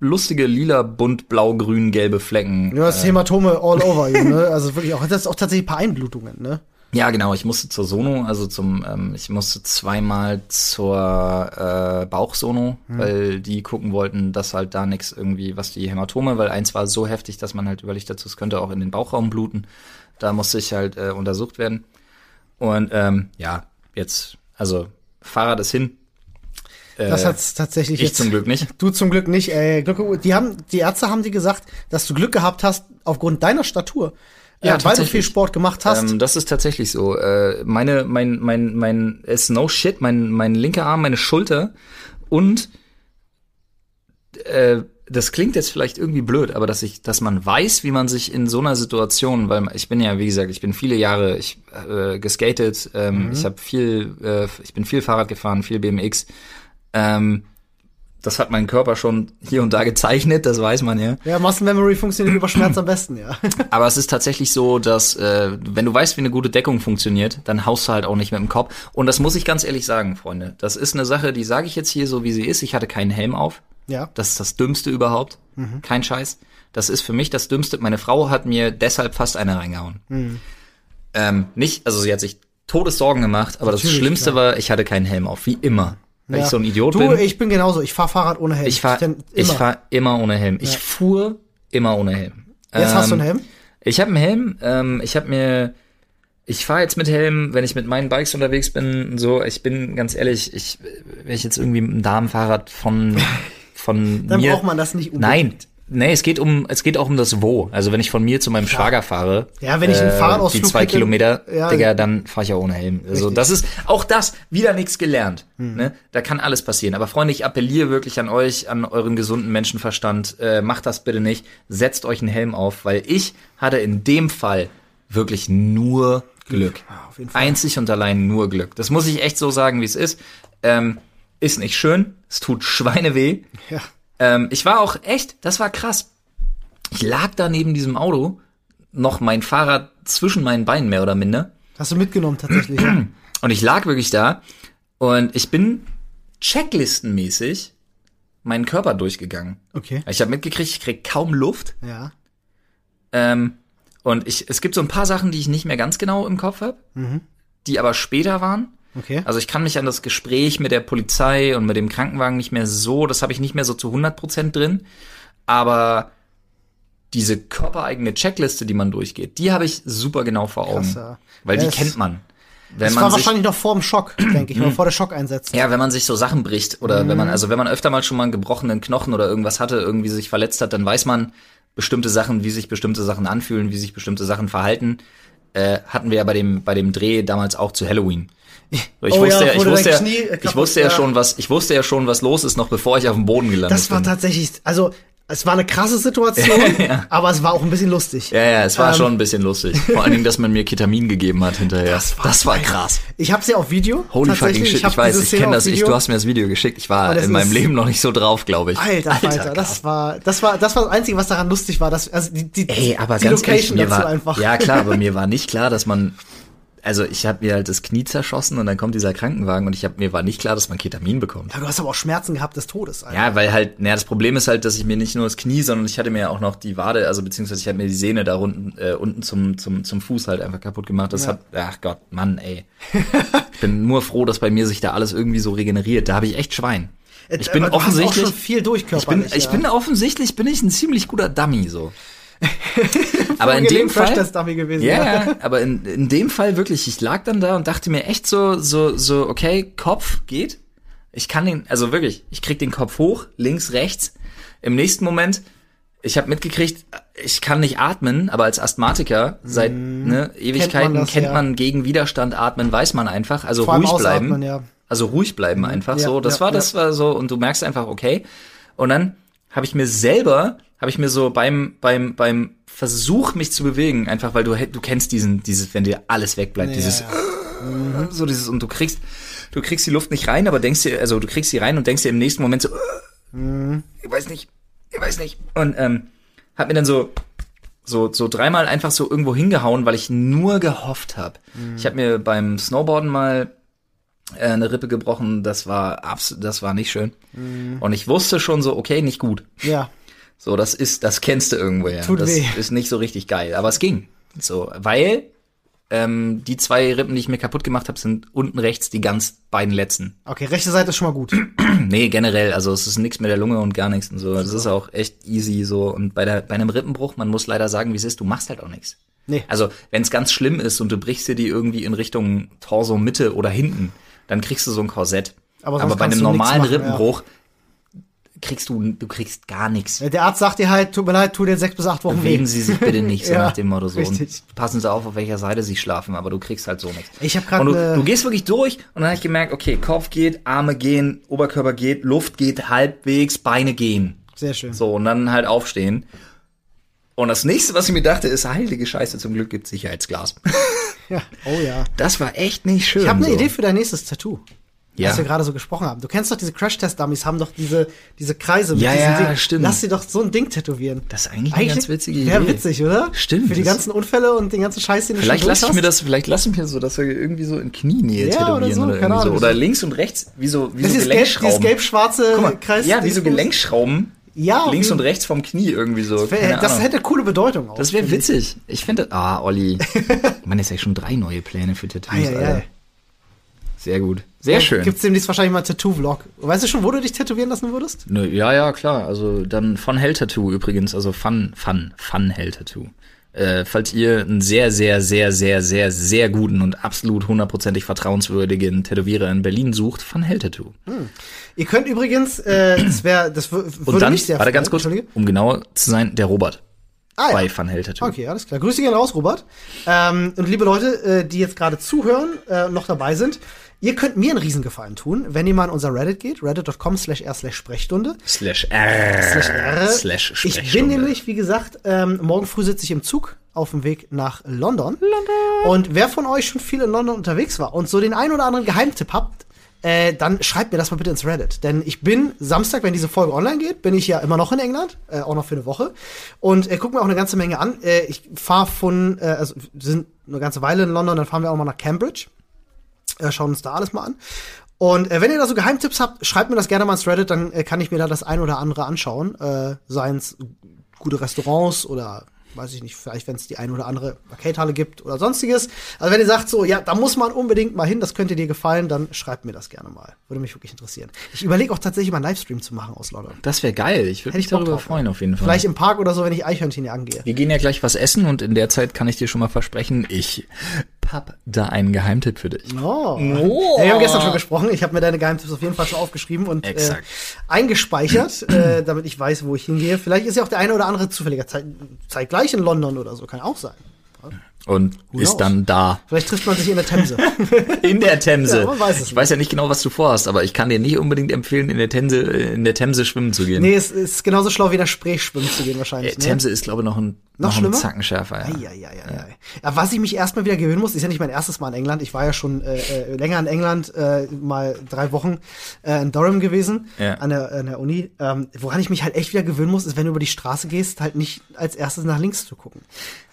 lustige lila, bunt, blau, grün, gelbe Flecken. Du hast Hämatome all over you, ne? Also wirklich auch, das ist auch tatsächlich ein paar Einblutungen, ne? Ja, genau. Ich musste zur Sono, also zum, ähm, ich musste zweimal zur äh, Bauchsono, weil die gucken wollten, dass halt da nichts irgendwie, was die Hämatome, weil eins war so heftig, dass man halt überlegt dazu, es könnte auch in den Bauchraum bluten. Da musste ich halt äh, untersucht werden. Und ähm, ja, jetzt, also Fahrrad ist hin. Äh, Das hat's tatsächlich ich jetzt. zum Glück nicht. Du zum Glück nicht. Ey, Glück, die haben, die Ärzte haben dir gesagt, dass du Glück gehabt hast aufgrund deiner Statur. Ja, äh, weil du viel Sport gemacht hast. Ähm, das ist tatsächlich so. Äh, meine, mein, mein, mein, ist no shit, mein, mein linker Arm, meine Schulter und äh, das klingt jetzt vielleicht irgendwie blöd, aber dass ich, dass man weiß, wie man sich in so einer Situation, weil ich bin ja, wie gesagt, ich bin viele Jahre ich, äh, geskatet, ähm, ich habe viel, äh, ich bin viel Fahrrad gefahren, viel BMX. Ähm, das hat mein Körper schon hier und da gezeichnet, das weiß man ja. ja, Muscle Memory funktioniert über Schmerz am besten, ja. Aber es ist tatsächlich so, dass äh, wenn du weißt, wie eine gute Deckung funktioniert, dann haust du halt auch nicht mit dem Kopf. Und das muss ich ganz ehrlich sagen, Freunde. Das ist eine Sache, die sage ich jetzt hier so, wie sie ist. Ich hatte keinen Helm auf. ja. Das ist das Dümmste überhaupt. Kein Scheiß. Das ist für mich das Dümmste. Meine Frau hat mir deshalb fast eine reingehauen. Ähm, nicht, also sie hat sich Todessorgen gemacht, aber das Natürlich, Schlimmste klar. war, ich hatte keinen Helm auf, wie immer. Weil ja. ich so ein Idiot du, bin. ich bin genauso. Ich fahr Fahrrad ohne Helm. Ich fahr, Denn ich immer. fahr immer ohne Helm. Ich fuhr immer ohne Helm. Jetzt hast du Ähm, einen Helm? Ich habe einen Helm. Ähm, ich habe mir, ich fahre jetzt mit Helm, wenn ich mit meinen Bikes unterwegs bin. So, ich bin ganz ehrlich, ich, wenn ich jetzt irgendwie mit einem Damenfahrrad von von Dann mir, braucht man das nicht unbedingt. Nein, nee, es geht um, es geht auch um das Wo. Also wenn ich von mir zu meinem Schwager fahre, Ja, wenn ich einen Fahrradausflug die zwei hätte- Kilometer, Ja. Digga, dann fahre ich ja ohne Helm. Also Richtig. das ist auch das wieder nichts gelernt. Hm. Ne? Da kann alles passieren. Aber Freunde, ich appelliere wirklich an euch, an euren gesunden Menschenverstand. Äh, macht das bitte nicht. Setzt euch einen Helm auf, weil ich hatte in dem Fall wirklich nur Glück. Fall. Einzig und allein nur Glück. Das muss ich echt so sagen, wie es ist. Ähm, ist nicht schön. Es tut Schweine weh. Ja. Ähm, ich war auch echt, das war krass. Ich lag da neben diesem Auto, noch mein Fahrrad zwischen meinen Beinen mehr oder minder. Hast du mitgenommen tatsächlich. ja. Und ich lag wirklich da und ich bin checklistenmäßig meinen Körper durchgegangen. Okay. Ich habe mitgekriegt, ich krieg kaum Luft. Ja. Ähm, und ich, es gibt so ein paar Sachen, die ich nicht mehr ganz genau im Kopf habe, die aber später waren. Okay. Also ich kann mich an das Gespräch mit der Polizei und mit dem Krankenwagen nicht mehr so, das habe ich nicht mehr so zu 100% drin, aber diese körpereigene Checkliste, die man durchgeht, die habe ich super genau vor Augen, Krass, ja. weil Ja, die kennt man. Wenn Das man war sich, wahrscheinlich noch vor dem Schock, denke ich, oder vor der Schock einsetzt. ja, wenn man sich so Sachen bricht oder wenn man, also wenn man öfter mal schon mal einen gebrochenen Knochen oder irgendwas hatte, irgendwie sich verletzt hat, dann weiß man bestimmte Sachen, wie sich bestimmte Sachen anfühlen, wie sich bestimmte Sachen verhalten. Äh, hatten wir ja bei dem, bei dem Dreh damals auch zu Halloween. Ich Oh ja, wusste ja, wo ich wusste ja, ich wusste ja ja. schon, was, ich wusste ja schon, was los ist, noch bevor ich auf dem Boden gelandet Das war bin. tatsächlich, also es war eine krasse Situation, aber es war auch ein bisschen lustig. Ja, ja, es war Ähm, schon ein bisschen lustig. Vor allen Dingen, dass man mir Ketamin gegeben hat hinterher. Das war, geil. krass. Ich habe sie auf Video. Holy fucking shit, ich, hab weiß, ich kenne das. Ich, du hast mir das Video geschickt. Ich war das in meinem Leben noch nicht so drauf, glaube ich. Alter, Alter, das war, das war, das war das Einzige, was daran lustig war. Das, also die, die, Ey, aber die ganz Location ehrlich, mir war, einfach. ja klar, aber mir war nicht klar, dass man, also ich habe mir halt das Knie zerschossen und dann kommt dieser Krankenwagen und ich habe mir war nicht klar, dass man Ketamin bekommt. Ja, du hast aber auch Schmerzen gehabt des Todes. Alter. Ja, weil halt, naja, das Problem ist halt, dass ich mir nicht nur das Knie, sondern ich hatte mir ja auch noch die Wade, also beziehungsweise ich hatte mir die Sehne da unten, äh, unten zum, zum, zum Fuß halt einfach kaputt gemacht. Das Ja. hat, ach Gott, Mann, ey. ich bin nur froh, dass bei mir sich da alles irgendwie so regeneriert. Da habe ich echt Schwein. Äh, Ich bin offensichtlich, schon viel durch ich bin, ich ja. bin offensichtlich, bin ich ein ziemlich guter Dummy, so. Aber in dem Fall, gewesen. ja, ja, aber in, in dem Fall wirklich, ich lag dann da und dachte mir echt so, so, so, okay, Kopf geht. Ich kann den, also wirklich, ich krieg den Kopf hoch, links, rechts. Im nächsten Moment, ich habe mitgekriegt, ich kann nicht atmen, aber als Asthmatiker seit ne, Ewigkeiten Mhm. das, kennt ja. man gegen Widerstand atmen, weiß man einfach. Also Vor ruhig bleiben. ja. Mhm. Also ruhig bleiben einfach Ja, so. Das war, das war so, und du merkst einfach, okay. Und dann habe ich mir selber, habe ich mir so beim, beim, beim Versuch, mich zu bewegen, einfach weil du, du kennst diesen, dieses, wenn dir alles wegbleibt, dieses, so dieses, und du kriegst, du kriegst die Luft nicht rein, aber denkst dir, also du kriegst sie rein und denkst dir im nächsten Moment so, ich weiß nicht, ich weiß nicht. Und ähm, hab mir dann so, so, so dreimal einfach so irgendwo hingehauen, weil ich nur gehofft habe. Ich habe mir beim Snowboarden mal äh, eine Rippe gebrochen, das war absolut, das war nicht schön. Und ich wusste schon so, okay, nicht gut. Ja. So, das ist, das kennst du irgendwoher. Tut das weh. ist nicht so richtig geil, aber es ging. So, weil ähm, die zwei Rippen, die ich mir kaputt gemacht habe, sind unten rechts die ganz beiden letzten. Okay, rechte Seite ist schon mal gut. Nee, generell, also es ist nichts mit der Lunge und gar nichts und so. Das ist auch echt easy so. Und bei, der, bei einem Rippenbruch, man muss leider sagen, wie es ist, du machst halt auch nichts. Nee. Also, wenn es ganz schlimm ist und du brichst dir die irgendwie in Richtung Torso, Mitte oder hinten, dann kriegst du so ein Korsett. Aber Aber, bei einem normalen machen, ja. Kriegst du, du kriegst gar nichts. Der Arzt sagt dir halt, tut mir leid, tut dir sechs bis acht Wochen weh. Bewegen Sie sich bitte nicht, so Ja, nach dem Motto so. richtig. Und passen Sie auf, auf welcher Seite Sie schlafen, aber du kriegst halt so nichts. Ich hab grad Und du, ne- du gehst wirklich durch und dann habe ich gemerkt, okay, Kopf geht, Arme gehen, Oberkörper geht, Luft geht halbwegs, Beine gehen. Sehr schön. So, und dann halt aufstehen. Und das nächste, was ich mir dachte, ist, heilige Scheiße, zum Glück gibt's Sicherheitsglas. Ja. Oh ja. Das war echt nicht schön. Ich habe eine so. Idee für dein nächstes Tattoo. Ja. Was wir gerade so gesprochen haben. Du kennst doch diese Crash-Test-Dummies, haben doch diese, diese Kreise mit Ja, diesem ja, Ding. stimmt. Lass dir doch so ein Ding tätowieren. Das ist eigentlich eine ganz witzige Wäre Idee. witzig, oder? Stimmt, Für die das- ganzen Unfälle und den ganzen Scheiß, den du Vielleicht schon lasse ich mir das, vielleicht lasse ich mir so, dass wir irgendwie so in Knienähe Ja, tätowieren oder so, oder, irgendwie so. Oder links und rechts, wie so, wie Das so gelb, Gelenkschrauben. dieses gelb-schwarze Kreis. ja, wie so. Gelenkschrauben. Ja, Links und rechts vom Knie irgendwie so. Wär- keine Das hätte coole Bedeutung auch. das wäre witzig. Ich finde, ah, Olli. Man ist ja schon drei neue Pläne für Tattoos, Ei, ei, Alter. Sehr gut. Sehr schön. Gibt's demnächst wahrscheinlich mal Tattoo-Vlog. Weißt du schon, wo du dich tätowieren lassen würdest? Nö, ja, ja, klar. Also dann von Hell Tattoo übrigens, also Fun, Fun, Fun Hell Tattoo. Äh, falls ihr einen sehr, sehr, sehr, sehr, sehr, sehr guten und absolut hundertprozentig vertrauenswürdigen Tätowierer in Berlin sucht, Fun Hell Tattoo. Ihr könnt übrigens, äh, das wäre, das wür- würde Und dann, mich sehr warte ganz kurz, um genauer zu sein, der Robert Ah, ja. bei Fun Hell Tattoo. Okay, alles klar. Grüße gehen raus, Robert. Ähm, und liebe Leute, äh, die jetzt gerade zuhören, äh, noch dabei sind, ihr könnt mir einen Riesengefallen tun, wenn ihr mal in unser Reddit geht, reddit.com slash r slash Sprechstunde. Slash R. Slash R. Slash Ich bin Sprechstunde. nämlich, wie gesagt, ähm, morgen früh sitze ich im Zug auf dem Weg nach London. London. Und wer von euch schon viel in London unterwegs war und so den ein oder anderen Geheimtipp habt, äh, dann schreibt mir das mal bitte ins Reddit. Denn ich bin Samstag, wenn diese Folge online geht, bin ich ja immer noch in England, äh, auch noch für eine Woche. Und äh, guck mir auch eine ganze Menge an. Äh, ich fahre von, äh, also wir sind eine ganze Weile in London, dann fahren wir auch mal nach Cambridge. Äh, schauen uns da alles mal an. Und äh, wenn ihr da so Geheimtipps habt, schreibt mir das gerne mal ins Reddit, dann äh, kann ich mir da das ein oder andere anschauen. Äh, Seien es gute Restaurants oder weiß ich nicht, vielleicht wenn es die ein oder andere Arcade-Halle gibt oder sonstiges. Also wenn ihr sagt so, ja, da muss man unbedingt mal hin, das könnte dir gefallen, dann schreibt mir das gerne mal. Würde mich wirklich interessieren. Ich überlege auch tatsächlich mal einen Livestream zu machen aus London. Das wäre geil. Ich würde mich darüber drauf, freuen, auf jeden Fall. Vielleicht im Park oder so, wenn ich Eichhörnchen hier angehe. Wir gehen ja gleich was essen und in der Zeit kann ich dir schon mal versprechen, ich hab da einen Geheimtipp für dich. Oh. Oh. Ja, wir haben gestern schon gesprochen. Ich habe mir deine Geheimtipps auf jeden Fall schon aufgeschrieben und äh, eingespeichert, äh, damit ich weiß, wo ich hingehe. Vielleicht ist ja auch der eine oder andere zufälliger Zeit, zeitgleich in London oder so. Kann auch sein. und ist knows? dann da. Vielleicht trifft man sich in der Themse. In der Themse. Ja, weiß ich weiß ja nicht genau, was du vorhast, aber ich kann dir nicht unbedingt empfehlen, in der Themse, in der Themse schwimmen zu gehen. nee, es ist genauso schlau wie in der Spree schwimmen zu gehen wahrscheinlich. Äh, ne? Themse ist, glaube ich, noch ein, Noch noch, schlimmer? Zacken schärfer. Ja. Eieieiei. Ja, was ich mich erstmal wieder gewöhnen muss, ist ja nicht mein erstes Mal in England. Ich war ja schon äh, äh, länger in England, äh, mal drei Wochen äh, in Durham gewesen, Ja. an, der, an der Uni. Ähm, woran ich mich halt echt wieder gewöhnen muss, ist, wenn du über die Straße gehst, halt nicht als erstes nach links zu gucken.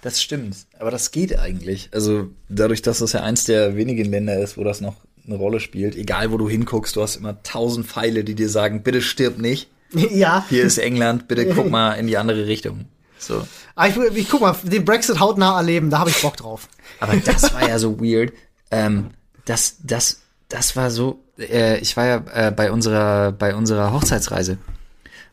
Das stimmt. Aber das geht eigentlich. Also dadurch, dass das ja eins der wenigen Länder ist, wo das noch eine Rolle spielt, egal wo du hinguckst, du hast immer tausend Pfeile, die dir sagen, bitte stirb nicht. ja. Hier ist England, bitte guck mal in die andere Richtung. So. Aber ich, ich guck mal, den Brexit hautnah erleben, da habe ich Bock drauf. Aber das war ja so weird. Ähm, das, das, das war so. Äh, ich war ja äh, bei unserer, bei unserer Hochzeitsreise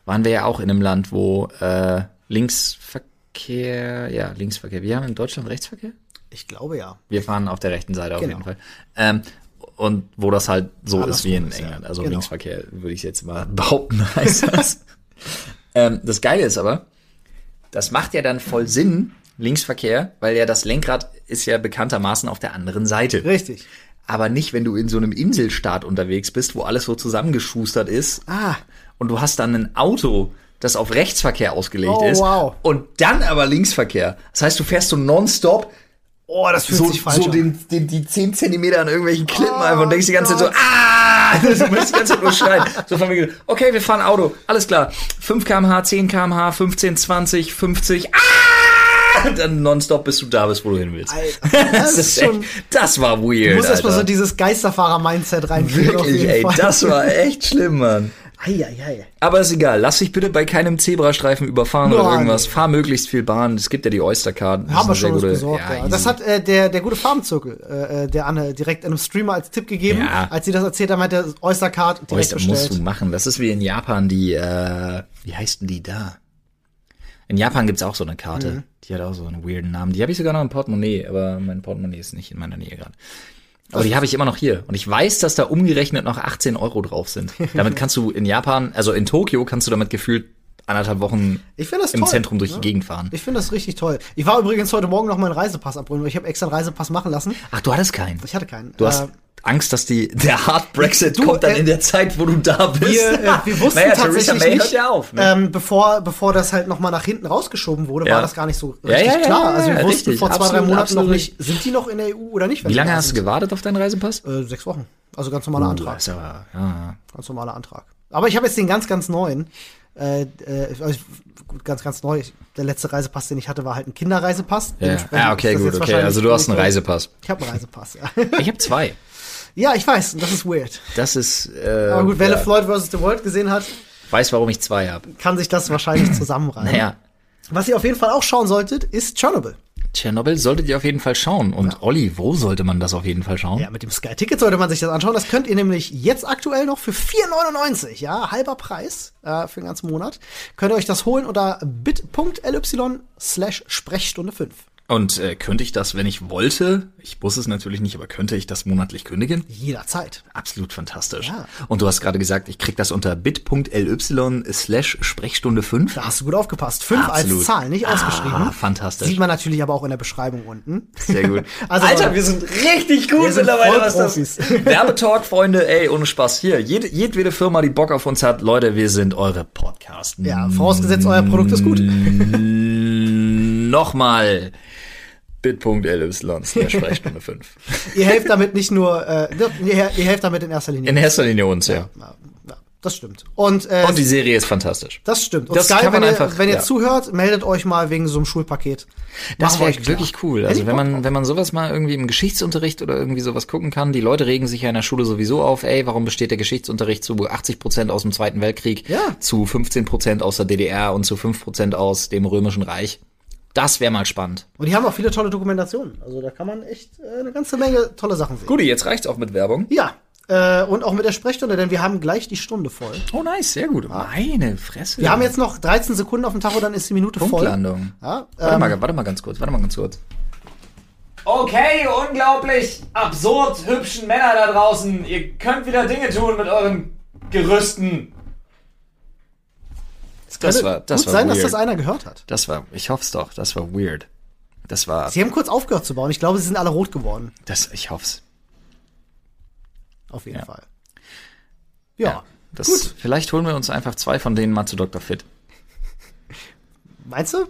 waren wir ja auch in einem Land, wo äh, Linksverkehr, ja Linksverkehr. Wir haben in Deutschland Rechtsverkehr. Ich glaube ja. Wir fahren auf der rechten Seite auf Genau. jeden Fall. Ähm, und wo das halt so Andersrum ist wie in ist, ja. England. Also Genau. Linksverkehr würde ich jetzt mal behaupten, heißt das. ähm, das Geile ist aber, das macht ja dann voll Sinn, Linksverkehr, weil ja das Lenkrad ist ja bekanntermaßen auf der anderen Seite. Richtig. Aber nicht, wenn du in so einem Inselstaat unterwegs bist, wo alles so zusammengeschustert ist Ah, und du hast dann ein Auto, das auf Rechtsverkehr ausgelegt Oh, ist wow. und dann aber Linksverkehr. Das heißt, du fährst so nonstop oh, das fühlt so, sich falsch so an. den, den, die 10 Zentimeter an irgendwelchen Klippen Oh einfach und denkst die ganze Zeit so, ah! Du möchtest die ganze Zeit nur schreien. So von wegen, okay, wir fahren Auto, alles klar. 5 kmh, 10 kmh, 15, 20, 50, ah! Dann nonstop, bis du da bist, wo du hin willst. Alter, das ist schon- echt, das war weird, Du musst erstmal so dieses Geisterfahrer-Mindset reinführen. Wirklich, ey, das war echt schlimm, Mann. Eieiei. Aber ist egal, lass dich bitte bei keinem Zebrastreifen überfahren Nein. oder irgendwas. Fahr möglichst viel Bahn. Es gibt ja die Oystercard. Das Haben wir schon sehr besorgt. gute- Ja, das hat äh, der, der gute Farmzirkel, äh, äh, der Anne direkt einem Streamer als Tipp gegeben. Ja. Als sie das erzählt haben, hat der Oyster Card direkt Oyster musst bestellt. du machen. Das ist wie in Japan die, äh, wie heißt denn die da? In Japan gibt's auch so eine Karte. Mhm. Die hat auch so einen weirden Namen. Die habe ich sogar noch im Portemonnaie, aber mein Portemonnaie ist nicht in meiner Nähe gerade. Aber die habe ich immer noch hier. Und ich weiß, dass da umgerechnet noch 18 Euro drauf sind. Damit kannst du in Japan, also in Tokio, kannst du damit gefühlt anderthalb Wochen im toll, Zentrum durch ne? die Gegend fahren. Ich finde das richtig toll. Ich war übrigens heute Morgen noch meinen Reisepass abholen, weil ich habe extra einen Reisepass machen lassen. Ach, du hattest keinen. Ich hatte keinen. Du hast Äh, Angst, dass die, der Hard Brexit Du, kommt dann äh, in der Zeit, wo du da bist. wir, äh, wir wussten naja, tatsächlich May nicht, ja auf. Ne? ähm, bevor, bevor das halt nochmal nach hinten rausgeschoben wurde, Ja. war das gar nicht so richtig ja, ja, klar. Also wir ja, wussten richtig. vor zwei, drei Absolut, Monaten noch nicht, sind die noch in der EU oder nicht? Wie lange hast du gewartet auf deinen Reisepass? Äh, sechs Wochen. Also ganz normaler Antrag. ist aber, ja, Ganz normaler Antrag. Aber ich habe jetzt den ganz, ganz neuen. Äh, äh, also, ganz, ganz neu. Der letzte Reisepass, den ich hatte, war halt ein Kinderreisepass. ja. Ja okay, ist das gut, okay. Also du hast einen Reisepass. Ich habe einen Reisepass, ja. Ich habe zwei. ja, ich weiß, das ist weird. Das ist, äh, Aber gut, wer ja, Floyd vs. The World gesehen hat, weiß, warum ich zwei habe. kann sich das wahrscheinlich zusammenreimen. Naja, Was ihr auf jeden Fall auch schauen solltet, ist Chernobyl. Tschernobyl solltet ihr auf jeden Fall schauen. Und Olli, wo sollte man das auf jeden Fall schauen? Ja, mit dem Sky Ticket sollte man sich das anschauen. Das könnt ihr nämlich jetzt aktuell noch für 4,99, ja, halber Preis äh, für den ganzen Monat. Könnt ihr euch das holen unter bit.ly slash Sprechstunde 5. Und äh, könnte ich das, wenn ich wollte, ich muss es natürlich nicht, aber könnte ich das monatlich kündigen? Jederzeit. Absolut fantastisch. Ja. Und du hast gerade gesagt, ich krieg das unter bit.ly slash Sprechstunde 5. Da hast du gut aufgepasst. 5 als. Zahl, nicht ausgeschrieben. Ah, fantastisch. Sieht man natürlich aber auch in der Beschreibung unten. Sehr gut. Also, Alter, wir sind richtig gut wir mittlerweile, was das Profis. Werbetalk, Freunde, ey, ohne Spaß. Hier, jede, jedwede Firma, die Bock auf uns hat, Leute, wir sind eure Podcast. Ja, vorausgesetzt, euer Produkt ist gut. Nochmal bit.ly Sprechstunde 5. ihr helft damit nicht nur, äh, ihr, ihr helft damit in erster Linie. In erster Linie uns, ja. ja, das stimmt. Und, äh, Und die Serie ist fantastisch. das stimmt. Und das Sky, kann man wenn, ihr, einfach- wenn ihr ja. zuhört, meldet euch mal wegen so einem Schulpaket. Das wäre wirklich cool. Also wenn man, wenn man sowas mal irgendwie im Geschichtsunterricht oder irgendwie sowas gucken kann, die Leute regen sich ja in der Schule sowieso auf, ey, warum besteht der Geschichtsunterricht zu 80 Prozent aus dem Zweiten Weltkrieg, Ja. zu 15 Prozent aus der DDR und zu 5 Prozent aus dem Römischen Reich? Das wäre mal spannend. Und die haben auch viele tolle Dokumentationen. Also da kann man echt äh, eine ganze Menge tolle Sachen sehen. Guti, jetzt reicht's auch mit Werbung. Ja. Äh, und auch mit der Sprechstunde, denn wir haben gleich die Stunde voll. Oh nice, sehr gut. Meine Fresse. Wir haben jetzt noch 13 Sekunden auf dem Tacho, dann ist die Minute voll. Ja, Warte, ähm, mal, warte mal ganz kurz, warte mal ganz kurz. Okay, unglaublich absurd hübschen Männer da draußen. Ihr könnt wieder Dinge tun mit euren Gerüsten. Das könnte war, das gut war sein, weird. dass das einer gehört hat. Das war, ich hoffe es doch, das war weird. Das war, Sie haben kurz aufgehört zu bauen. Ich glaube, sie sind alle rot geworden. das, ich hoff's. Auf jeden Ja. Fall. Ja. Das, Gut. Vielleicht holen wir uns einfach zwei von denen mal zu Dr. Fit. Meinst du?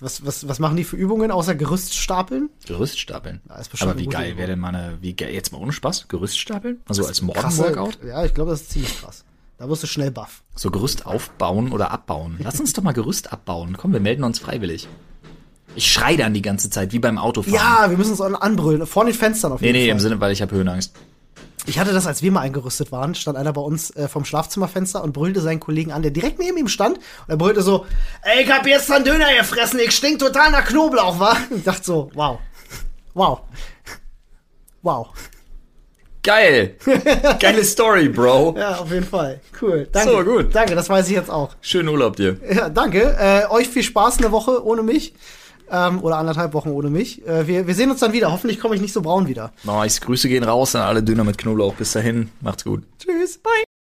Was, was, was machen die für Übungen außer Gerüst stapeln? Gerüst stapeln. Ja, Aber wie geil wäre denn mal eine, wie geil, jetzt mal ohne Spaß, Gerüst stapeln? Also als Morgenworkout? Ja, ich glaube, das ist ziemlich krass. Da wirst du schnell buff. So Gerüst aufbauen oder abbauen. Lass uns doch mal Gerüst abbauen. Komm, wir melden uns freiwillig. Ich schrei dann die ganze Zeit, wie beim Autofahren. Ja, wir müssen uns an- anbrüllen. Vor den Fenstern auf Nee, jeden nee, Fall. im Sinne, weil ich habe Höhenangst. Ich hatte das, als wir mal eingerüstet waren, stand einer bei uns äh, vom Schlafzimmerfenster und brüllte seinen Kollegen an, der direkt neben ihm stand. Und er brüllte so, ey, ich hab jetzt einen Döner gefressen, ich stink total nach Knoblauch, wa? Ich dachte so, wow. Wow. Wow. Geil! Geile Story, Bro. Ja, auf jeden Fall. Cool. Danke. So, gut. Danke, das weiß ich jetzt auch. Schönen Urlaub dir. Ja, danke. Äh, euch viel Spaß eine Woche ohne mich. Ähm, oder anderthalb Wochen ohne mich. Äh, wir, wir sehen uns dann wieder. Hoffentlich komme ich nicht so braun wieder. Nice. Grüße gehen raus an alle Döner mit Knoblauch. Bis dahin. Macht's gut. Tschüss. Bye.